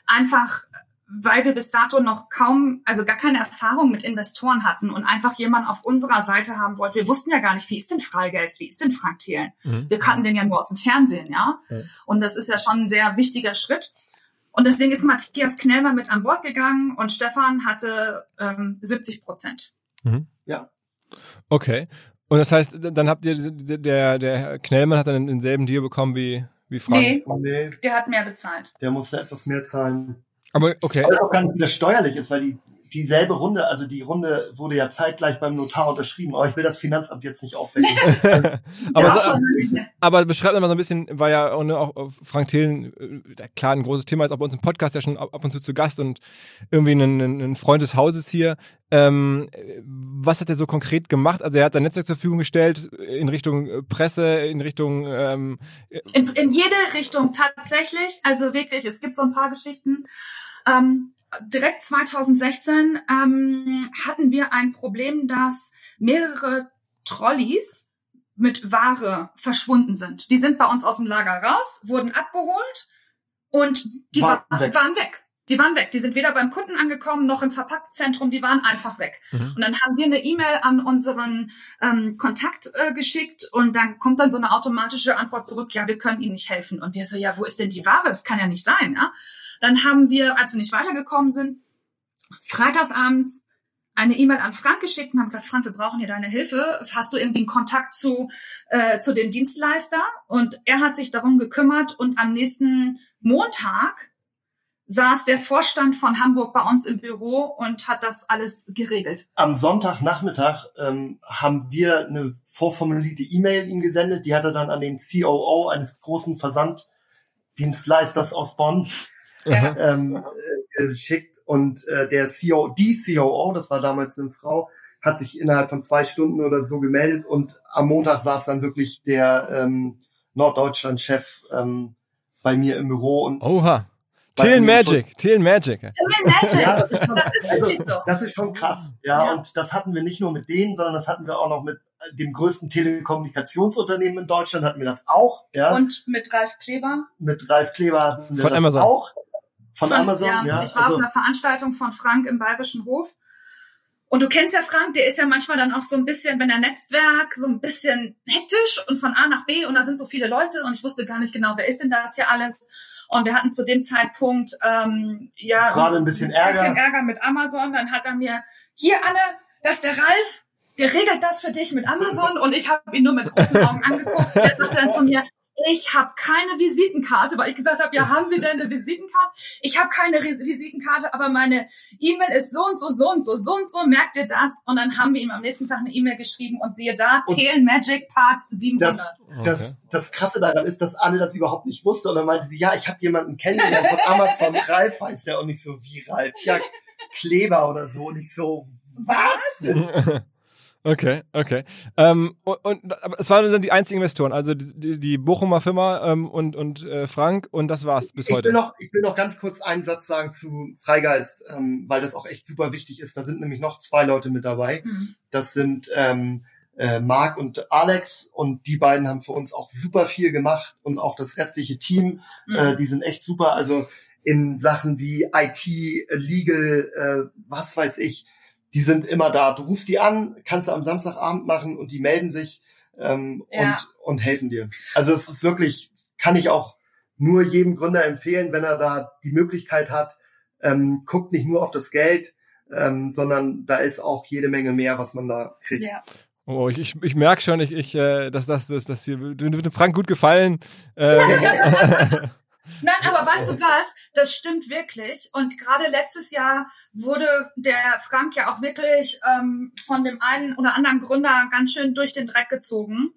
einfach weil wir bis dato noch kaum, also gar keine Erfahrung mit Investoren hatten und einfach jemanden auf unserer Seite haben wollten. Wir wussten ja gar nicht, wie ist denn Freigeist, wie ist denn Frank Thelen? Mhm. Wir kannten den ja nur aus dem Fernsehen, ja. Mhm. Und das ist ja schon ein sehr wichtiger Schritt. Und deswegen ist Matthias Knellmer mit an Bord gegangen und Stefan hatte ähm, 70 Prozent. Mhm. Ja. Okay. Und das heißt, dann habt ihr, der, der Knellmann hat dann denselben Deal bekommen wie, wie Frank? Nee, nee, der hat mehr bezahlt. Der musste etwas mehr zahlen. Aber okay. Aber auch gar nicht wieder steuerlich ist, weil die dieselbe Runde, also die Runde wurde ja zeitgleich beim Notar unterschrieben, aber ich will das Finanzamt jetzt nicht aufwecken. aber, so, aber beschreibt mal so ein bisschen, war ja auch, ne, auch Frank Thelen, äh, klar, ein großes Thema ist auch bei uns im Podcast ja schon ab und zu zu Gast und irgendwie ein, ein Freund des Hauses hier. Ähm, was hat er so konkret gemacht? Also er hat sein Netzwerk zur Verfügung gestellt in Richtung Presse, in Richtung ähm, in, in jede Richtung tatsächlich. Also wirklich, es gibt so ein paar Geschichten. Ähm, direkt 2016 ähm, hatten wir ein Problem, dass mehrere Trolleys mit Ware verschwunden sind. Die sind bei uns aus dem Lager raus, wurden abgeholt und die waren, war, weg. waren weg. Die waren weg. Die sind weder beim Kunden angekommen noch im Verpackzentrum. Die waren einfach weg. Mhm. Und dann haben wir eine E-Mail an unseren ähm, Kontakt äh, geschickt und dann kommt dann so eine automatische Antwort zurück. Ja, wir können Ihnen nicht helfen. Und wir so, ja, wo ist denn die Ware? Das kann ja nicht sein. Ja? Dann haben wir, als wir nicht weitergekommen sind, freitagsabends eine E-Mail an Frank geschickt und haben gesagt, Frank, wir brauchen hier deine Hilfe. Hast du irgendwie einen Kontakt zu, äh, zu dem Dienstleister? Und er hat sich darum gekümmert und am nächsten Montag saß der Vorstand von Hamburg bei uns im Büro und hat das alles geregelt. Am Sonntagnachmittag ähm, haben wir eine vorformulierte E-Mail ihm gesendet. Die hat er dann an den COO eines großen Versanddienstleisters aus Bonn ja. ähm, äh, geschickt. Und äh, der CO, die COO, das war damals eine Frau, hat sich innerhalb von zwei Stunden oder so gemeldet und am Montag saß dann wirklich der ähm, Norddeutschland-Chef ähm, bei mir im Büro und Oha. Till Magic, Till Magic. Till Magic. Ja, das, ist schon, das, ist also, so. das ist schon krass. Ja, ja, und das hatten wir nicht nur mit denen, sondern das hatten wir auch noch mit dem größten Telekommunikationsunternehmen in Deutschland hatten wir das auch. Ja. Und mit Ralf Kleber? Mit Ralf Kleber hatten wir von das Amazon. auch. Von, von Amazon, ja. ja. Ich war also, auf einer Veranstaltung von Frank im Bayerischen Hof. Und du kennst ja Frank, der ist ja manchmal dann auch so ein bisschen, wenn er Netzwerk, so ein bisschen hektisch und von A nach B und da sind so viele Leute und ich wusste gar nicht genau, wer ist denn das hier alles. Und wir hatten zu dem Zeitpunkt ähm, ja gerade ein bisschen Ärger. Ein bisschen Ärger mit Amazon. Dann hat er mir hier Anne, das ist der Ralf, der regelt das für dich mit Amazon und ich habe ihn nur mit großen Augen angeguckt. Der sagte dann zu mir, ich habe keine Visitenkarte, weil ich gesagt habe, ja, haben Sie denn eine Visitenkarte? Ich habe keine Visitenkarte, aber meine E-Mail ist so und so, so und so, so und so, merkt ihr das? Und dann haben wir ihm am nächsten Tag eine E-Mail geschrieben und siehe da, Tail Magic Part 700. Das, das, das Krasse daran ist, dass Anne das überhaupt nicht wusste und dann meinte sie, ja, ich habe jemanden kennengelernt von Amazon, Ralf heißt der und nicht so wie Ralf. Ja, Kleber oder so, nicht so, was? Okay, okay. Ähm, und, und aber es waren dann die einzigen Investoren, also die, die Bochumer Firma ähm, und, und äh, Frank und das war's bis ich heute. Will noch, ich will noch ganz kurz einen Satz sagen zu Freigeist, ähm, weil das auch echt super wichtig ist. Da sind nämlich noch zwei Leute mit dabei. Mhm. Das sind ähm, äh, Marc und Alex und die beiden haben für uns auch super viel gemacht und auch das restliche Team, mhm. äh, die sind echt super. Also in Sachen wie IT, Legal, äh, was weiß ich, die sind immer da. Du rufst die an, kannst du am Samstagabend machen und die melden sich ähm, ja. und, und helfen dir. Also es ist wirklich, kann ich auch nur jedem Gründer empfehlen, wenn er da die Möglichkeit hat, ähm, guckt nicht nur auf das Geld, ähm, sondern da ist auch jede Menge mehr, was man da kriegt. Ja. Oh, ich, ich, ich merke schon, ich, ich, äh, dass das, das, das hier wird dem Frank gut gefallen. Äh, Nein, aber weißt du was? Das stimmt wirklich. Und gerade letztes Jahr wurde der Frank ja auch wirklich ähm, von dem einen oder anderen Gründer ganz schön durch den Dreck gezogen.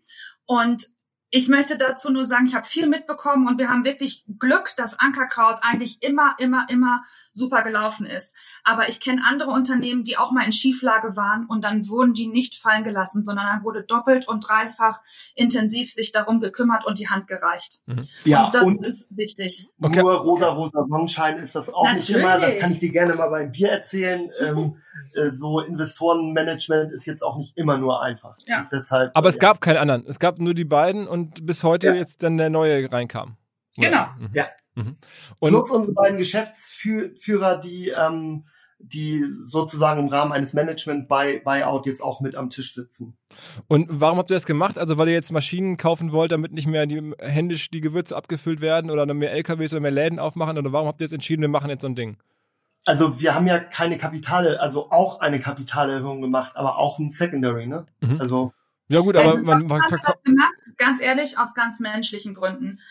Und ich möchte dazu nur sagen, ich habe viel mitbekommen und wir haben wirklich Glück, dass Ankerkraut eigentlich immer, immer, immer super gelaufen ist. Aber ich kenne andere Unternehmen, die auch mal in Schieflage waren und dann wurden die nicht fallen gelassen, sondern dann wurde doppelt und dreifach intensiv sich darum gekümmert und die Hand gereicht. Mhm. Ja, und das und ist wichtig. Okay. Nur rosa, rosa Sonnenschein ist das auch Natürlich. nicht immer. Das kann ich dir gerne mal beim Bier erzählen. ähm, äh, so Investorenmanagement ist jetzt auch nicht immer nur einfach. Ja. Deshalb, Aber es ja. gab keinen anderen. Es gab nur die beiden und bis heute ja. jetzt dann der neue reinkam. Genau. Mhm. Ja. Mhm. Und Plus unsere beiden Geschäftsführer, die ähm, die sozusagen im Rahmen eines Management-Buyout jetzt auch mit am Tisch sitzen. Und warum habt ihr das gemacht? Also weil ihr jetzt Maschinen kaufen wollt, damit nicht mehr die, händisch die Gewürze abgefüllt werden oder mehr LKWs oder mehr Läden aufmachen? Oder warum habt ihr jetzt entschieden, wir machen jetzt so ein Ding? Also wir haben ja keine Kapitale, also auch eine Kapitalerhöhung gemacht, aber auch ein Secondary, ne? Mhm. Also ja gut, aber man, man hat das gemacht, ganz ehrlich, aus ganz menschlichen Gründen.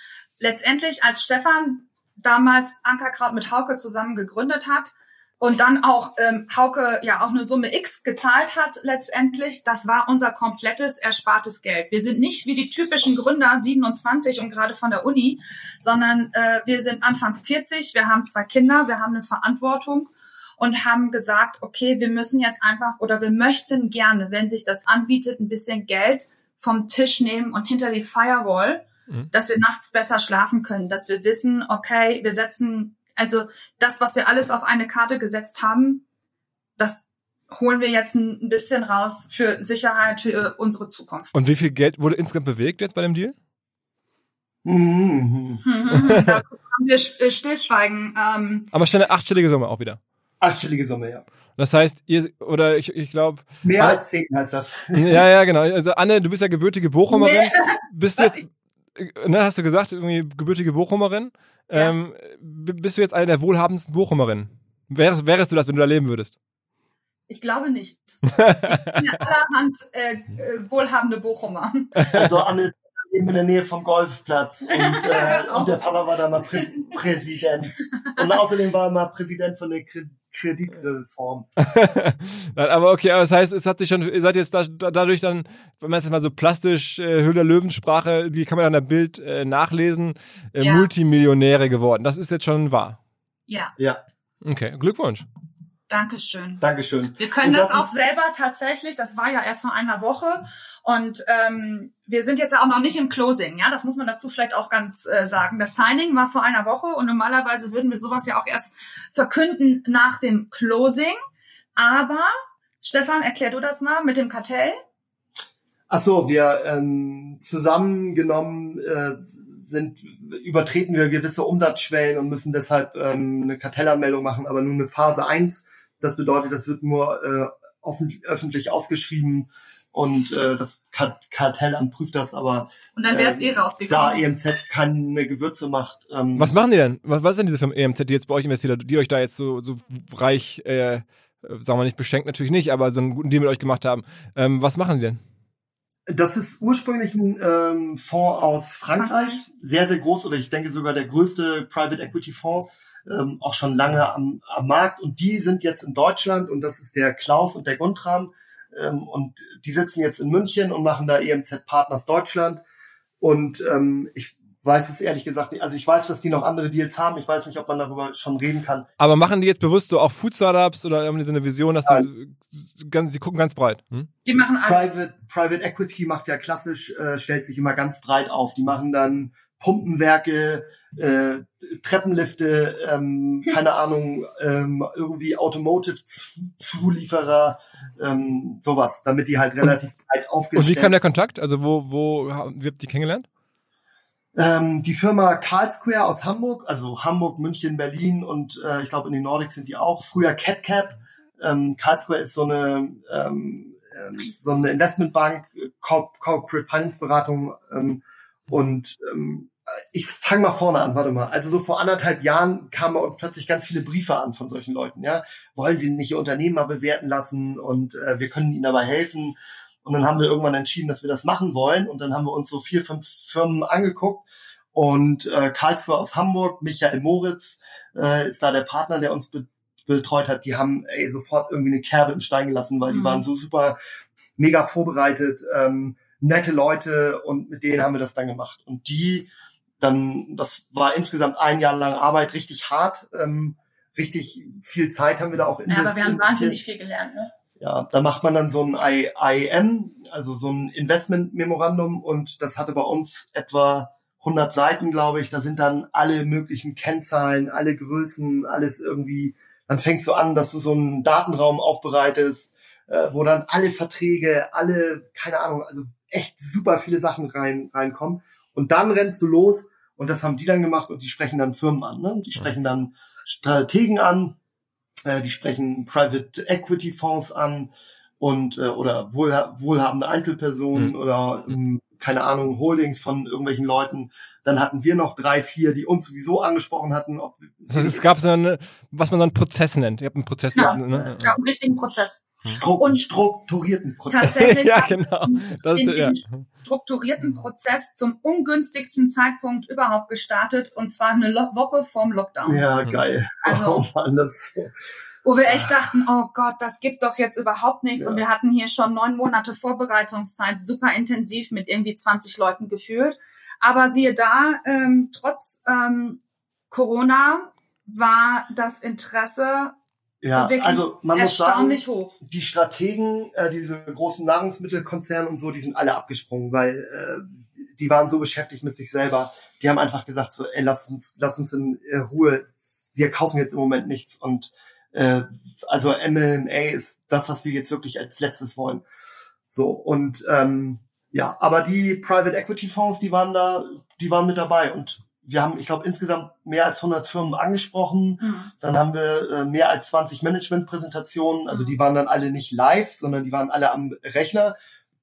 Letztendlich, als Stefan damals Ankerkraut mit Hauke zusammen gegründet hat, und dann auch ähm, Hauke ja auch eine Summe X gezahlt hat letztendlich, das war unser komplettes erspartes Geld. Wir sind nicht wie die typischen Gründer 27 und gerade von der Uni, sondern äh, wir sind Anfang 40, wir haben zwei Kinder, wir haben eine Verantwortung und haben gesagt, okay, wir müssen jetzt einfach oder wir möchten gerne, wenn sich das anbietet, ein bisschen Geld vom Tisch nehmen und hinter die Firewall, mhm. dass wir nachts besser schlafen können, dass wir wissen, okay, wir setzen also das, was wir alles auf eine Karte gesetzt haben, das holen wir jetzt ein bisschen raus für Sicherheit, für unsere Zukunft. Und wie viel Geld wurde insgesamt bewegt jetzt bei dem Deal? Mhm. da haben wir äh, Stillschweigen. Ähm, Aber schon eine achtstellige Summe auch wieder. Achtstellige Summe, ja. Das heißt, ihr, oder ich, ich glaube. Mehr als zehn heißt das. Ja, ja, genau. Also Anne, du bist ja gebürtige Bochumerin. Nee. Bist du jetzt, ne, hast du gesagt, irgendwie gebürtige Bochumerin. Ja. Ähm, bist du jetzt eine der wohlhabendsten Bochumerinnen? Wärst, wärst du das, wenn du da leben würdest? Ich glaube nicht. ich bin ja allerhand äh, äh, wohlhabende Bochumer. Also Anne eben in der Nähe vom Golfplatz und, äh, und der Papa war da mal Prä Präsident. Und außerdem war er mal Präsident von der Kreditreform. aber okay, aber das heißt, es hat sich schon, ihr seid jetzt da, dadurch dann, wenn man es mal so plastisch, äh, Höhler Löwensprache, die kann man an der Bild äh, nachlesen, äh, ja. Multimillionäre geworden. Das ist jetzt schon wahr. Ja. Ja. Okay, Glückwunsch. Dankeschön. Dankeschön. Wir können das, das, auch selber tatsächlich, das war ja erst vor einer Woche und ähm, wir sind jetzt auch noch nicht im Closing, ja, das muss man dazu vielleicht auch ganz äh, sagen. Das Signing war vor einer Woche und normalerweise würden wir sowas ja auch erst verkünden nach dem Closing. Aber Stefan, erklär du das mal mit dem Kartell. Ach so, wir ähm, zusammengenommen äh, sind übertreten wir gewisse Umsatzschwellen und müssen deshalb ähm, eine Kartellanmeldung machen, aber nur eine Phase 1 das bedeutet, das wird nur äh, offen, öffentlich ausgeschrieben und äh, das Kartellamt prüft das, aber und dann wäre es äh, eh rausgekommen. Da EMZ keine Gewürze macht. Ähm, was machen die denn? Was, was ist denn diese Firma EMZ, die jetzt bei euch investiert, die euch da jetzt so, so reich, äh, sagen wir nicht beschenkt natürlich nicht, aber so einen guten Deal mit euch gemacht haben? Ähm, was machen die denn? Das ist ursprünglich ein ähm, Fonds aus Frankreich, sehr, sehr groß oder ich denke sogar der größte Private Equity Fonds ähm, auch schon lange am, am Markt und die sind jetzt in Deutschland und das ist der Klaus und der Guntram ähm, und die sitzen jetzt in München und machen da EMZ Partners Deutschland und ähm, ich weiß es ehrlich gesagt nicht. Also ich weiß, dass die noch andere Deals haben. Ich weiß nicht, ob man darüber schon reden kann. Aber machen die jetzt bewusst so auch Food Startups oder haben die so eine Vision, dass die, ganz, die gucken ganz breit? Hm? Die machen alles. Private, Private Equity macht ja klassisch, äh, stellt sich immer ganz breit auf. Die machen dann Pumpenwerke, äh, Treppenlifte, ähm, keine Ahnung, ähm, irgendwie Automotive-Zulieferer, ähm, sowas, damit die halt relativ und, breit aufgestellt Und wie kam der Kontakt? Also wo, wo, wie habt ihr die kennengelernt? Ähm, die Firma Carl Square aus Hamburg, also Hamburg, München, Berlin und äh, ich glaube in den Nordics sind die auch. Früher CatCap. Ähm, Carl Square ist so eine ähm, ähm so eine Investmentbank, Corporate Finance Beratung ähm, und ähm, ich fange mal vorne an, warte mal. Also so vor anderthalb Jahren kamen bei uns plötzlich ganz viele Briefe an von solchen Leuten, ja. Wollen sie nicht ihr Unternehmen mal bewerten lassen und äh, wir können ihnen dabei helfen. Und dann haben wir irgendwann entschieden, dass wir das machen wollen. Und dann haben wir uns so vier, fünf Firmen angeguckt. Und äh, Karlsruhe aus Hamburg, Michael Moritz äh, ist da der Partner, der uns be betreut hat. Die haben ey, sofort irgendwie eine Kerbe im Stein gelassen, weil die mhm. waren so super mega vorbereitet. Ähm, nette Leute und mit denen haben wir das dann gemacht. Und die dann, das war insgesamt ein Jahr lang Arbeit, richtig hart, ähm, richtig viel Zeit haben wir da auch investiert. Ja, aber wir haben wahnsinnig viel gelernt, ne? Ja, da macht man dann so ein IM, also so ein Investment-Memorandum und das hatte bei uns etwa 100 Seiten, glaube ich. Da sind dann alle möglichen Kennzahlen, alle Größen, alles irgendwie. Dann fängst du an, dass du so einen Datenraum aufbereitest, äh, wo dann alle Verträge, alle, keine Ahnung, also echt super viele Sachen rein reinkommen. Und dann rennst du los und das haben die dann gemacht und die sprechen dann Firmen an. Ne? Die sprechen dann Strategen an, äh, die sprechen Private Equity Fonds an und äh, oder wohl, wohlhabende Einzelpersonen mhm. oder ähm, keine Ahnung, Holdings von irgendwelchen Leuten. Dann hatten wir noch drei, vier, die uns sowieso angesprochen hatten. Ob das heißt, es gab so eine, was man so einen Prozess nennt. Ihr habt einen Prozess. Ja, ne? ja einen richtigen Prozess. Stru und strukturierten Prozess. Tatsächlich ja, genau. Das in ja. strukturierten Prozess zum ungünstigsten Zeitpunkt überhaupt gestartet und zwar eine Lo Woche vorm Lockdown. Ja, geil. Also, oh Mann, das wo wir echt dachten, oh Gott, das gibt doch jetzt überhaupt nichts. Ja. Und wir hatten hier schon neun Monate Vorbereitungszeit, super intensiv mit irgendwie 20 Leuten gefühlt. Aber siehe da, ähm, trotz ähm, Corona war das Interesse ja, also man muss sagen, hoch. die Strategen, äh, diese großen Nahrungsmittelkonzerne und so, die sind alle abgesprungen, weil äh, die waren so beschäftigt mit sich selber. Die haben einfach gesagt so, ey, lass uns, lass uns in äh, Ruhe. Wir kaufen jetzt im Moment nichts und äh, also M&A ist das, was wir jetzt wirklich als letztes wollen. So und ähm, ja, aber die Private Equity Fonds, die waren da, die waren mit dabei und wir haben, ich glaube, insgesamt mehr als 100 Firmen angesprochen. Mhm. Dann haben wir äh, mehr als 20 Management-Präsentationen. Also die waren dann alle nicht live, sondern die waren alle am Rechner.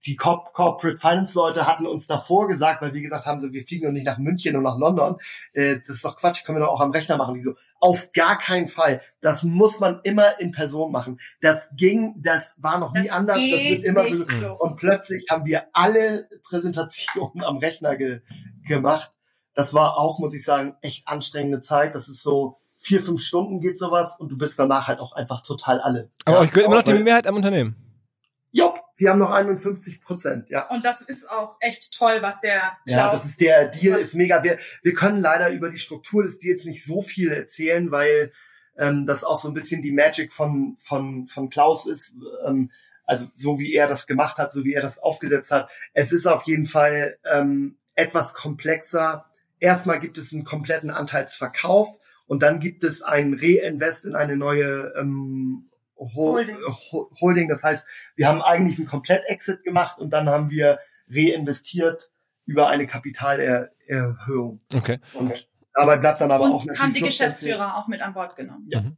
Die Corp Corporate Finance Leute hatten uns davor gesagt, weil wir gesagt haben, so, wir fliegen doch nicht nach München und nach London. Äh, das ist doch Quatsch, können wir doch auch am Rechner machen. Die so, auf gar keinen Fall. Das muss man immer in Person machen. Das ging, das war noch nie das anders. Das wird immer so. Und plötzlich haben wir alle Präsentationen am Rechner ge gemacht das war auch, muss ich sagen, echt anstrengende Zeit. Das ist so vier, fünf Stunden geht sowas und du bist danach halt auch einfach total alle. Aber ja, euch gehört immer noch die Mehrheit am Unternehmen. Ja, wir haben noch 51 Prozent, ja. Und das ist auch echt toll, was der Klaus Ja, das ist der Deal ist mega. Wir, wir können leider über die Struktur des Deals nicht so viel erzählen, weil ähm, das auch so ein bisschen die Magic von von von Klaus ist. Ähm, also so wie er das gemacht hat, so wie er das aufgesetzt hat. Es ist auf jeden Fall ähm, etwas komplexer Erstmal gibt es einen kompletten Anteilsverkauf und dann gibt es ein Reinvest in eine neue ähm, Holding. Holding. Das heißt, wir haben eigentlich einen Komplett-Exit gemacht und dann haben wir reinvestiert über eine Kapitalerhöhung. Okay. Und dabei bleibt dann aber und auch natürlich haben die Geschäftsführer auch mit an Bord genommen. Ja. Mhm.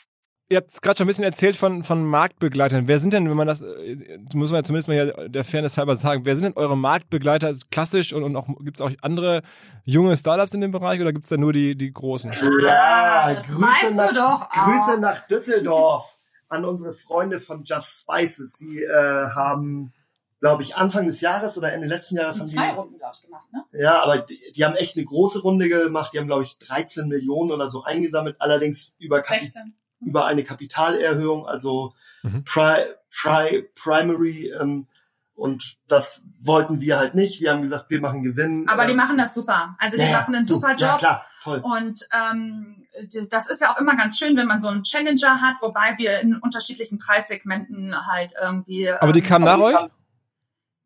ihr habt es gerade schon ein bisschen erzählt von, von Marktbegleitern. Wer sind denn, wenn man das, äh, muss man ja zumindest mal hier der Fairness halber sagen, wer sind denn eure Marktbegleiter? Klassisch und, und auch gibt es auch andere junge Startups in dem Bereich oder gibt es da nur die, die großen? Ja, das Grüße weißt nach, du doch. Grüße nach Düsseldorf. an unsere Freunde von Just Spices. Sie äh, haben, glaube ich, Anfang des Jahres oder Ende letzten Jahres haben zwei die, Runden, glaube ich, gemacht, ne? ja, aber die, die haben echt eine große Runde gemacht. Die haben, glaube ich, 13 Millionen oder so eingesammelt, allerdings über, Kapi 16. über eine Kapitalerhöhung, also Mhm. Pri Pri Primary. Ähm, und das wollten wir halt nicht. Wir haben gesagt, wir machen Gewinn. Aber die Ähm, machen das super. Also die ja, machen einen du, super Ja, Job. klar, toll. Und ähm, das ist ja auch immer ganz schön, wenn man so einen Challenger hat, wobei wir in unterschiedlichen Preissegmenten halt irgendwie. Aber die ähm, kamen nach euch?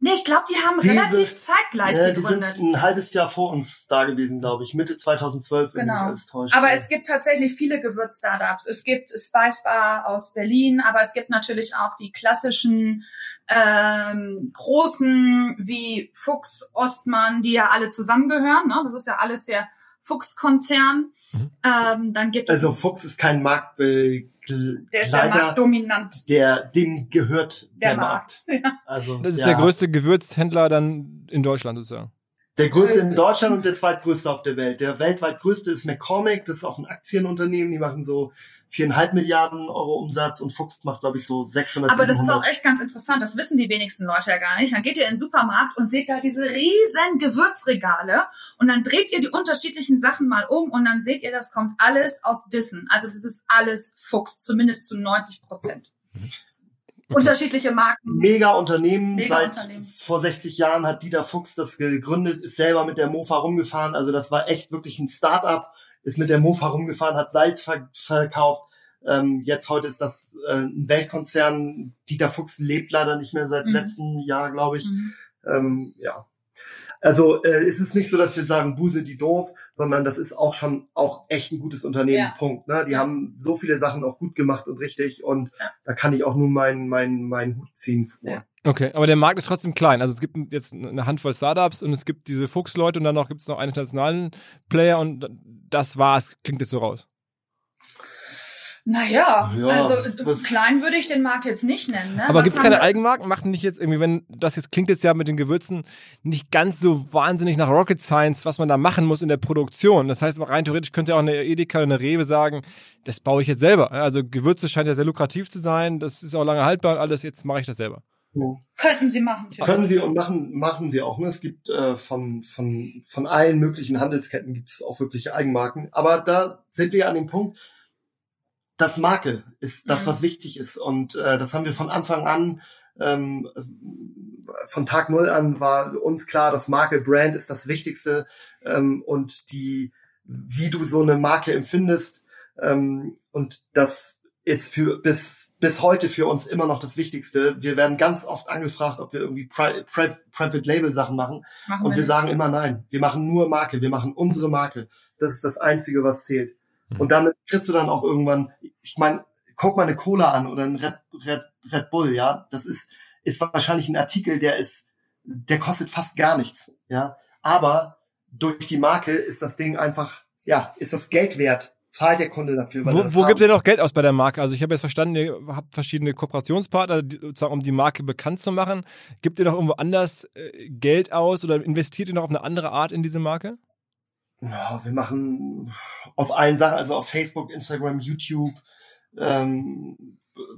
Nee, ich glaube, die haben Die relativ zeitgleich Ja, die sind gegründet. ein halbes Jahr vor uns da gewesen, glaube ich. Mitte 2012, wenn Genau. mich alles. Aber es gibt tatsächlich viele Gewürz-Startups. Es gibt Spice Bar aus Berlin, aber es gibt natürlich auch die klassischen ähm, großen wie Fuchs, Ostmann, die ja alle zusammengehören. Ne? Das ist ja alles der Fuchs-Konzern. Ähm, dann gibt es also Fuchs ist kein Marktbegleiter, der ist der Marktdominant. der dem gehört der, Der Markt. Markt. Ja. Also Das ist ja, der größte Gewürzhändler dann in Deutschland sozusagen. der größte in. Deutschland und der zweitgrößte auf der Welt. Der weltweit größte ist McCormick, das ist auch ein Aktienunternehmen, die machen so viereinhalb Milliarden Euro Umsatz und Fuchs macht glaube ich so 600. Aber das ist 700. auch echt ganz interessant. Das wissen die wenigsten Leute ja gar nicht. Dann geht ihr in den Supermarkt und seht da diese riesen Gewürzregale und dann dreht ihr die unterschiedlichen Sachen mal um und dann seht ihr, das kommt alles aus Dissen. Also das ist alles Fuchs, zumindest zu 90 Prozent. Unterschiedliche Marken. Mega Unternehmen. Mega Seit Unternehmen. vor 60 Jahren hat Dieter Fuchs das gegründet, ist selber mit der Mofa rumgefahren. Also das war echt wirklich ein Start-up. Ist mit der Mofa rumgefahren, hat Salz ver verkauft. Ähm, jetzt heute ist das äh, ein Weltkonzern. Dieter Fuchs lebt leider nicht mehr seit Mhm. letztem Jahr, glaube ich. Mhm. Ähm, ja. Also äh, es ist nicht so, dass wir sagen, Buse die doof, sondern das ist auch schon auch echt ein gutes Unternehmen. Ja. Punkt. Ne? Die haben so viele Sachen auch gut gemacht und richtig und Ja. da kann ich auch nur meinen meinen meinen Hut ziehen vor. Ja. Okay, aber der Markt ist trotzdem klein. Also es gibt jetzt eine Handvoll Startups und es gibt diese Fuchsleute und dann noch gibt es noch einen internationalen Player und das war's, klingt es so raus. Naja, Ja, also was- klein würde ich den Markt jetzt nicht nennen. Ne? Aber gibt's haben keine Eigenmarken? Macht nicht jetzt irgendwie, wenn das jetzt klingt jetzt ja mit den Gewürzen nicht ganz so wahnsinnig nach Rocket Science, was man da machen muss in der Produktion. Das heißt, rein theoretisch könnte ja auch eine Edeka oder eine Rewe sagen, das baue ich jetzt selber. Also Gewürze scheint ja sehr lukrativ zu sein, das ist auch lange haltbar und alles, jetzt mache ich das selber. Könnten sie machen. Können sie und machen, machen sie auch. Ne? Es gibt äh, von, von, von allen möglichen Handelsketten gibt es auch wirkliche Eigenmarken. Aber da sind wir an dem Punkt, das Marke ist das, Mhm. was wichtig ist. Und äh, das haben wir von Anfang an, ähm, von Tag Null an war uns klar, dass Marke, Brand ist das Wichtigste. Ähm, und die, wie du so eine Marke empfindest, ähm, und das ist für bis bis heute für uns immer noch das Wichtigste. Wir werden ganz oft angefragt, ob wir irgendwie Pri Pri Private Label Sachen machen. Machen Und wir wir nicht. sagen immer nein. Wir machen nur Marke. Wir machen unsere Marke. Das ist das Einzige, was zählt. Mhm. Und damit kriegst du dann auch irgendwann, ich meine, guck mal eine Cola an oder ein Red, Red, Red Bull, ja. Das ist, ist wahrscheinlich ein Artikel, der ist, der kostet fast gar nichts, ja. Aber durch die Marke ist das Ding einfach, ja, ist das Geld wert. Zahlt der Kunde dafür. Wo, wo haben gibt ihr noch Geld aus bei der Marke? Also ich habe jetzt verstanden, ihr habt verschiedene Kooperationspartner, die, sozusagen, um die Marke bekannt zu machen. Gibt ihr noch irgendwo anders äh, Geld aus oder investiert ihr noch auf eine andere Art in diese Marke? Ja, wir machen auf allen Sachen, also auf Facebook, Instagram, YouTube, ähm,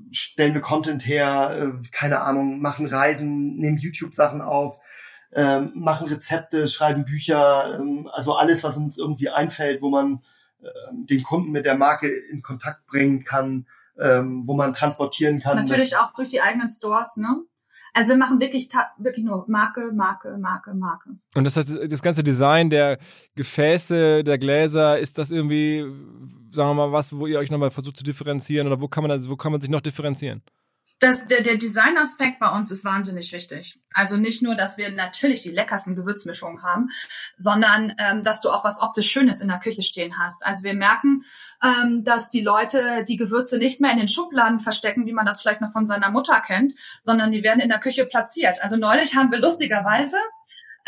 stellen wir Content her, äh, keine Ahnung, machen Reisen, nehmen YouTube-Sachen auf, ähm, machen Rezepte, schreiben Bücher, ähm, also alles, was uns irgendwie einfällt, wo man den Kunden mit der Marke in Kontakt bringen kann, ähm, wo man transportieren kann. Natürlich auch durch die eigenen Stores, ne? Also wir machen wirklich, wirklich nur Marke, Marke, Marke, Marke. Und das heißt, das ganze Design der Gefäße, der Gläser, ist das irgendwie, sagen wir mal, was, wo ihr euch nochmal versucht zu differenzieren oder wo kann man, wo kann man sich noch differenzieren? Das, der, der Designaspekt bei uns ist wahnsinnig wichtig. Also nicht nur, dass wir natürlich die leckersten Gewürzmischungen haben, sondern ähm, dass du auch was optisch Schönes in der Küche stehen hast. Also wir merken, ähm, dass die Leute die Gewürze nicht mehr in den Schubladen verstecken, wie man das vielleicht noch von seiner Mutter kennt, sondern die werden in der Küche platziert. Also neulich haben wir lustigerweise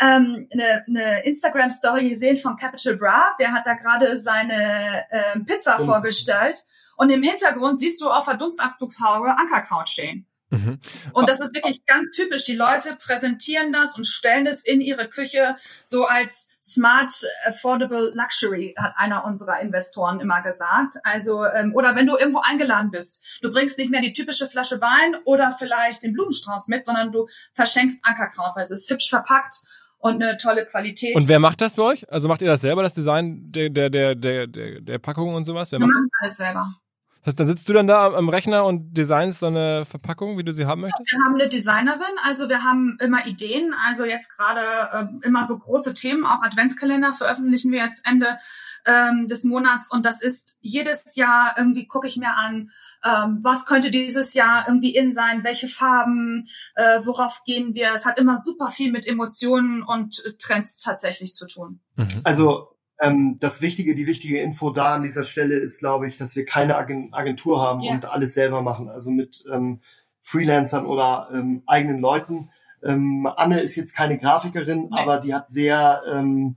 ähm, eine, eine Instagram-Story gesehen von Capital Bra. Der hat da gerade seine ähm, Pizza Und- vorgestellt. Und im Hintergrund siehst du auf der Dunstabzugshaube Ankerkraut stehen. Mhm. Und das ist wirklich ganz typisch. Die Leute präsentieren das und stellen es in ihre Küche so als Smart Affordable Luxury, hat einer unserer Investoren immer gesagt. Also, ähm, oder wenn du irgendwo eingeladen bist, du bringst nicht mehr die typische Flasche Wein oder vielleicht den Blumenstrauß mit, sondern du verschenkst Ankerkraut, weil es ist hübsch verpackt und eine tolle Qualität. Und wer macht das bei euch? Also macht ihr das selber, das Design der, der, der, der, der Packung und sowas? Wer Wir macht machen alles selber. Das heißt, dann sitzt du dann da am Rechner und designst so eine Verpackung, wie du sie haben möchtest? Wir haben eine Designerin, also wir haben immer Ideen. Also jetzt gerade äh, immer so große Themen, auch Adventskalender veröffentlichen wir jetzt Ende ähm, des Monats und das ist jedes Jahr irgendwie gucke ich mir an, ähm, was könnte dieses Jahr irgendwie in sein, welche Farben, äh, worauf gehen wir. Es hat immer super viel mit Emotionen und Trends tatsächlich zu tun. Mhm. Also ähm, das Wichtige, die wichtige Info da an dieser Stelle ist, glaube ich, dass wir keine Agentur haben yeah. und alles selber machen. Also mit ähm, Freelancern oder ähm, eigenen Leuten. Ähm, Anne ist jetzt keine Grafikerin, nee. aber die hat sehr ähm,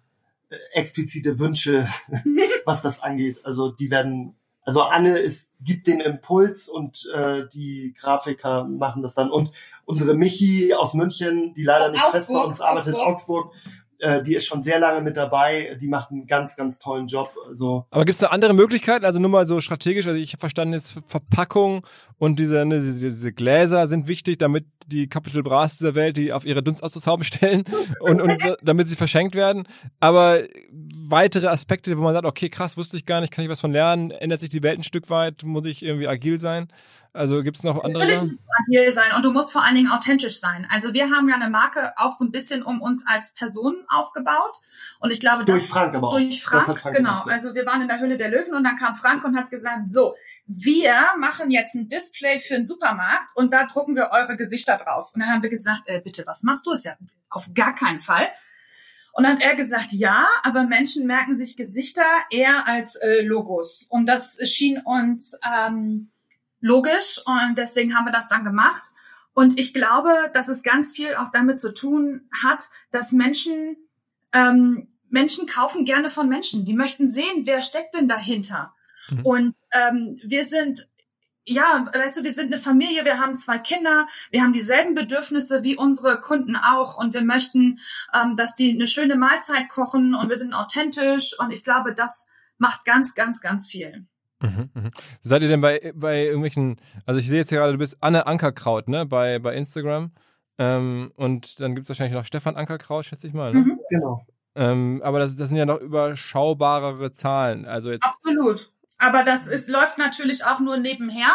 explizite Wünsche, was das angeht. Also die werden, also Anne ist, gibt den Impuls und äh, die Grafiker machen das dann. Und unsere Michi aus München, die leider nicht Augsburg, fest bei uns arbeitet, Augsburg, Augsburg äh, die ist schon sehr lange mit dabei, die macht einen ganz, ganz tollen Job. Also Aber gibt es da andere Möglichkeiten? Also nur mal so strategisch, also ich habe verstanden, jetzt Verpackung und diese, ne, diese, diese Gläser sind wichtig, damit die Capital Bras dieser Welt, die auf ihre Dunstauszushauben stellen und, und damit sie verschenkt werden. Aber weitere Aspekte, wo man sagt, okay, krass, wusste ich gar nicht, kann ich was von lernen, ändert sich die Welt ein Stück weit, muss ich irgendwie agil sein? Also gibt es noch andere Natürlich agil sein und du musst vor allen Dingen authentisch sein. Also wir haben ja eine Marke auch so ein bisschen um uns als Personen aufgebaut und ich glaube durch Frank aber auch. durch Frank, Frank genau. Gemacht, ja. Also wir waren in der Höhle der Löwen und dann kam Frank und hat gesagt, so wir machen jetzt ein Display für einen Supermarkt und da drucken wir eure Gesichter drauf. Und dann haben wir gesagt, äh, bitte, was machst du? Ist ja auf gar keinen Fall. Und dann hat er gesagt, ja, aber Menschen merken sich Gesichter eher als äh, Logos. Und das schien uns ähm, logisch und deswegen haben wir das dann gemacht. Und ich glaube, dass es ganz viel auch damit zu tun hat, dass Menschen, ähm, Menschen kaufen gerne von Menschen. Die möchten sehen, wer steckt denn dahinter. Mhm. Und ähm, wir sind ja, weißt du, wir sind eine Familie, wir haben zwei Kinder, wir haben dieselben Bedürfnisse wie unsere Kunden auch und wir möchten, ähm, dass die eine schöne Mahlzeit kochen und wir sind authentisch und ich glaube, das macht ganz, ganz, ganz viel. Mhm, mhm. Seid ihr denn bei, bei irgendwelchen, also ich sehe jetzt gerade, du bist Anne Ankerkraut, ne, bei, bei Instagram. Ähm, und dann gibt es wahrscheinlich noch Stefan Ankerkraut, schätze ich mal, ne? Mhm, genau. Ähm, aber das, das sind ja noch überschaubarere Zahlen. Also jetzt. Absolut. Aber das ist, läuft natürlich auch nur nebenher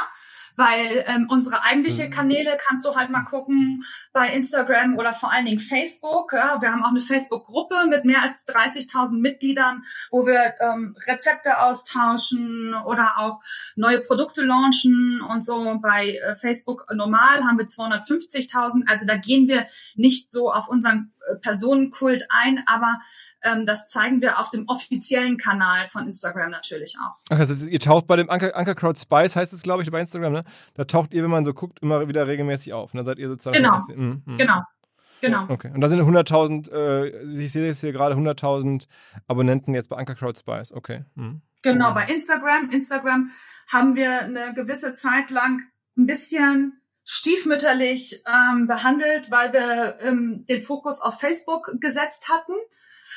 weil ähm, unsere eigentliche mhm. Kanäle kannst du halt mal gucken bei Instagram oder vor allen Dingen Facebook. Ja. Wir haben auch eine Facebook-Gruppe mit mehr als 30.000 Mitgliedern, wo wir ähm, Rezepte austauschen oder auch neue Produkte launchen und so. Bei äh, Facebook normal haben wir 250.000. Also da gehen wir nicht so auf unseren Personenkult ein, aber ähm, das zeigen wir auf dem offiziellen Kanal von Instagram natürlich auch. Ach, also ihr taucht bei dem Anker, Anker Crowd Spice, heißt es, glaube ich, bei Instagram, ne? Da taucht ihr, wenn man so guckt, immer wieder regelmäßig auf. Und dann seid ihr sozusagen. Genau. Mm, mm. Genau. Genau. Okay. Und da sind 100.000, äh, ich sehe jetzt hier gerade 100.000 Abonnenten jetzt bei Anker Crowd Spice. Okay. Mhm. Genau, bei Instagram. Instagram haben wir eine gewisse Zeit lang ein bisschen stiefmütterlich ähm, behandelt, weil wir ähm, den Fokus auf Facebook gesetzt hatten.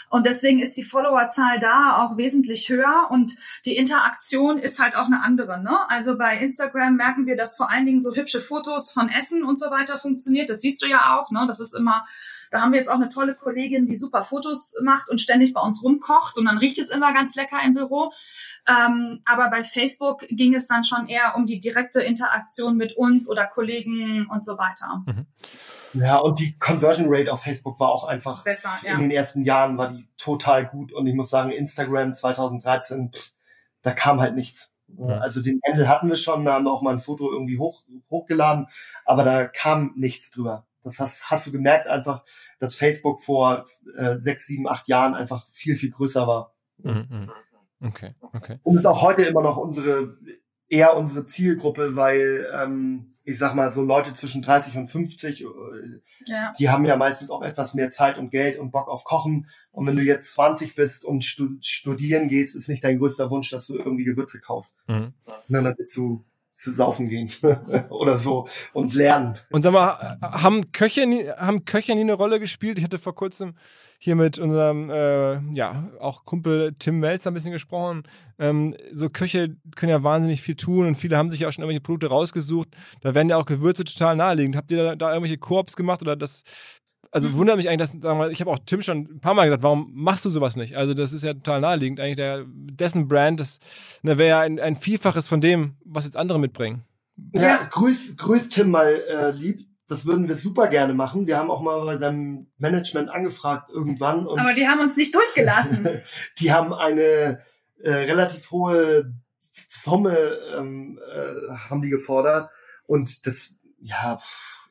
Und deswegen ist die Followerzahl da auch wesentlich höher und die Interaktion ist halt auch eine andere. Ne? Also bei Instagram merken wir, dass vor allen Dingen so hübsche Fotos von Essen und so weiter funktioniert. Das siehst du ja auch. Ne? Das ist immer, da haben wir jetzt auch eine tolle Kollegin, die super Fotos macht und ständig bei uns rumkocht und dann riecht es immer ganz lecker im Büro. Ähm, aber bei Facebook ging es dann schon eher um die direkte Interaktion mit uns oder Kollegen und so weiter. Mhm. Ja, und die Conversion Rate auf Facebook war auch einfach besser. Ja. In den ersten Jahren war die total gut. Und ich muss sagen, Instagram 2013, pff, da kam halt nichts. Ja. Also den Handle hatten wir schon, da haben wir auch mal ein Foto irgendwie hoch, hochgeladen, aber da kam nichts drüber. Das hast, hast du gemerkt einfach, dass Facebook vor äh, sechs, sieben, acht Jahren einfach viel, viel größer war. Mhm. mhm. Okay, okay. Und ist auch heute immer noch unsere eher unsere Zielgruppe, weil ähm, ich sag mal so Leute zwischen 30 und 50, äh, ja. die haben ja meistens auch etwas mehr Zeit und Geld und Bock auf Kochen. Und wenn du jetzt 20 bist und studieren gehst, ist nicht dein größter Wunsch, dass du irgendwie Gewürze kaufst. Mhm. dann willst du zu saufen gehen oder so und lernen. Und sag mal, haben Köche, haben Köche nie eine Rolle gespielt? Ich hatte vor kurzem hier mit unserem, äh, ja, auch Kumpel Tim Melzer ein bisschen gesprochen. Ähm, so Köche können ja wahnsinnig viel tun und viele haben sich ja auch schon irgendwelche Produkte rausgesucht. Da werden ja auch Gewürze total naheliegend. Habt ihr da, da irgendwelche Koops gemacht oder das also mhm. wundert mich eigentlich, dass, sagen wir, ich habe auch Tim schon ein paar Mal gesagt, warum machst du sowas nicht? Also das ist ja total naheliegend. Eigentlich der, dessen Brand, das ne, wäre ja ein, ein Vielfaches von dem, was jetzt andere mitbringen. Ja, ja. grüß, grüß Tim mal äh, lieb. Das würden wir super gerne machen. Wir haben auch mal bei seinem Management angefragt irgendwann. Und Aber die haben uns nicht durchgelassen. die haben eine äh, relativ hohe Summe ähm, äh, haben die gefordert. Und das, ja,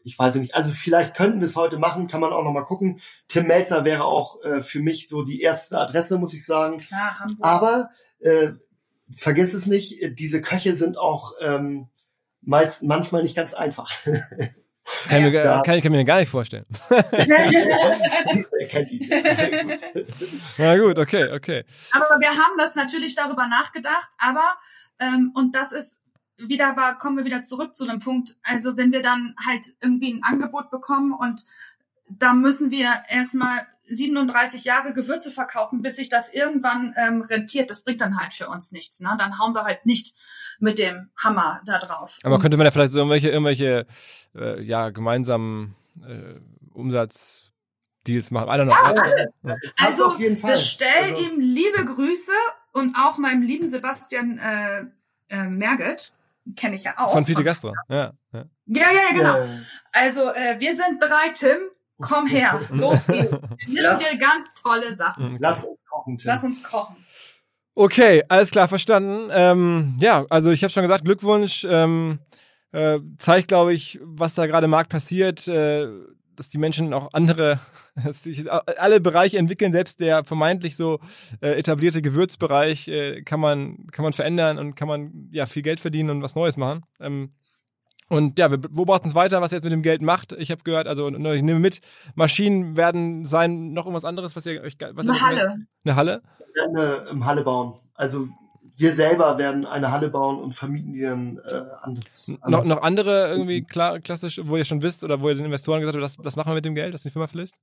ich weiß nicht. Also vielleicht könnten wir es heute machen, kann man auch noch mal gucken. Tim Melzer wäre auch äh, für mich so die erste Adresse, muss ich sagen. Klar, Hamburg. Aber äh, vergiss es nicht, diese Köche sind auch ähm, meist manchmal nicht ganz einfach. Kann, ich mir, kann, ich, kann mir gar nicht vorstellen. Na gut, okay, okay. Aber wir haben das natürlich darüber nachgedacht, aber ähm, und das ist wieder war, kommen wir wieder zurück zu einem Punkt. Also wenn wir dann halt irgendwie ein Angebot bekommen und da müssen wir erstmal 37 Jahre Gewürze verkaufen, bis sich das irgendwann ähm, rentiert. Das bringt dann halt für uns nichts. Ne? Dann hauen wir halt nicht mit dem Hammer da drauf. Aber und könnte man ja vielleicht so irgendwelche, irgendwelche äh, ja, gemeinsamen äh, Umsatzdeals machen? I don't know. Ja, Also bestell also. ihm liebe Grüße und auch meinem lieben Sebastian äh, äh, Merget kenne ich ja auch. Von Fide Gastro, ja. Ja, ja, ja genau. Ja. Also äh, wir sind bereit, Tim. Komm her, los geht's. Wir mischen dir ganz tolle Sachen. Lass uns kochen, Tim. Lass uns kochen. Okay, alles klar, verstanden. Ähm, ja, also ich habe schon gesagt, Glückwunsch. Ähm, äh, zeigt, glaube ich, was da gerade im Markt passiert. Äh, dass die Menschen auch andere, dass sich alle Bereiche entwickeln, selbst der vermeintlich so äh, etablierte Gewürzbereich äh, kann man kann man verändern und kann man ja viel Geld verdienen und was Neues machen. Ähm, und ja, wir beobachten es weiter, was er jetzt mit dem Geld macht. Ich habe gehört, also ich nehme mit, Maschinen werden sein, noch irgendwas anderes, was ihr euch was Eine ihr Halle. Eine Halle? Wir werden eine im Halle bauen. Also wir selber werden eine Halle bauen und vermieten die dann äh, anderes. Noch, noch andere irgendwie klar, klassisch, wo ihr schon wisst oder wo ihr den Investoren gesagt habt, das, das machen wir mit dem Geld, das die Firma verlässt?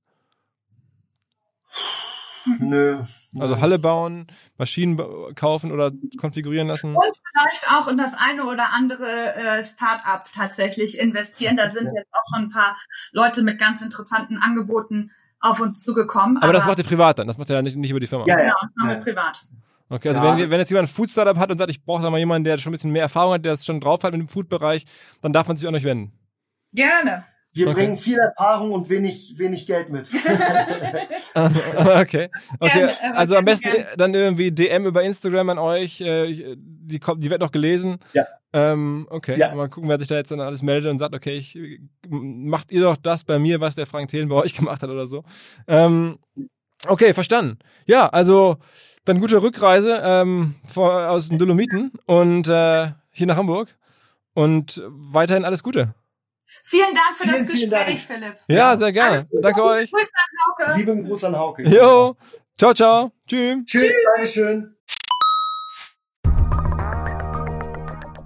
Nö. Also Halle bauen, Maschinen kaufen oder konfigurieren lassen. Und vielleicht auch in das eine oder andere äh, Start-up tatsächlich investieren. Da sind jetzt auch schon ein paar Leute mit ganz interessanten Angeboten auf uns zugekommen. Aber, aber das macht ihr privat dann, das macht ihr ja nicht, nicht über die Firma. Ja, genau, das machen wir privat. Okay, also ja. wenn, wenn jetzt jemand ein Food-Startup hat und sagt, ich brauche da mal jemanden, der schon ein bisschen mehr Erfahrung hat, der es schon drauf hat mit dem Food-Bereich, dann darf man sich an euch wenden. Gerne. Wir okay. bringen viel Erfahrung und wenig, wenig Geld mit. okay. Okay. Also am besten dann irgendwie DM über Instagram an euch. Äh, die, kommt, die wird noch gelesen. Ja. Ähm, okay. Ja. Mal gucken, wer sich da jetzt dann alles meldet und sagt, okay, ich, macht ihr doch das bei mir, was der Frank Thelen bei euch gemacht hat oder so. Ähm, okay, verstanden. Ja, also dann gute Rückreise ähm, vor, aus den Dolomiten und äh, hier nach Hamburg. Und weiterhin alles Gute. Vielen Dank für vielen, das Gespräch, Philipp. Ja, sehr gerne. Danke euch. Grüß an Hauke. Lieben Gruß an Hauke. Jo. Ciao, ciao. Tschüss. Tschüss. Dankeschön.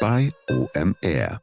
bei OMR.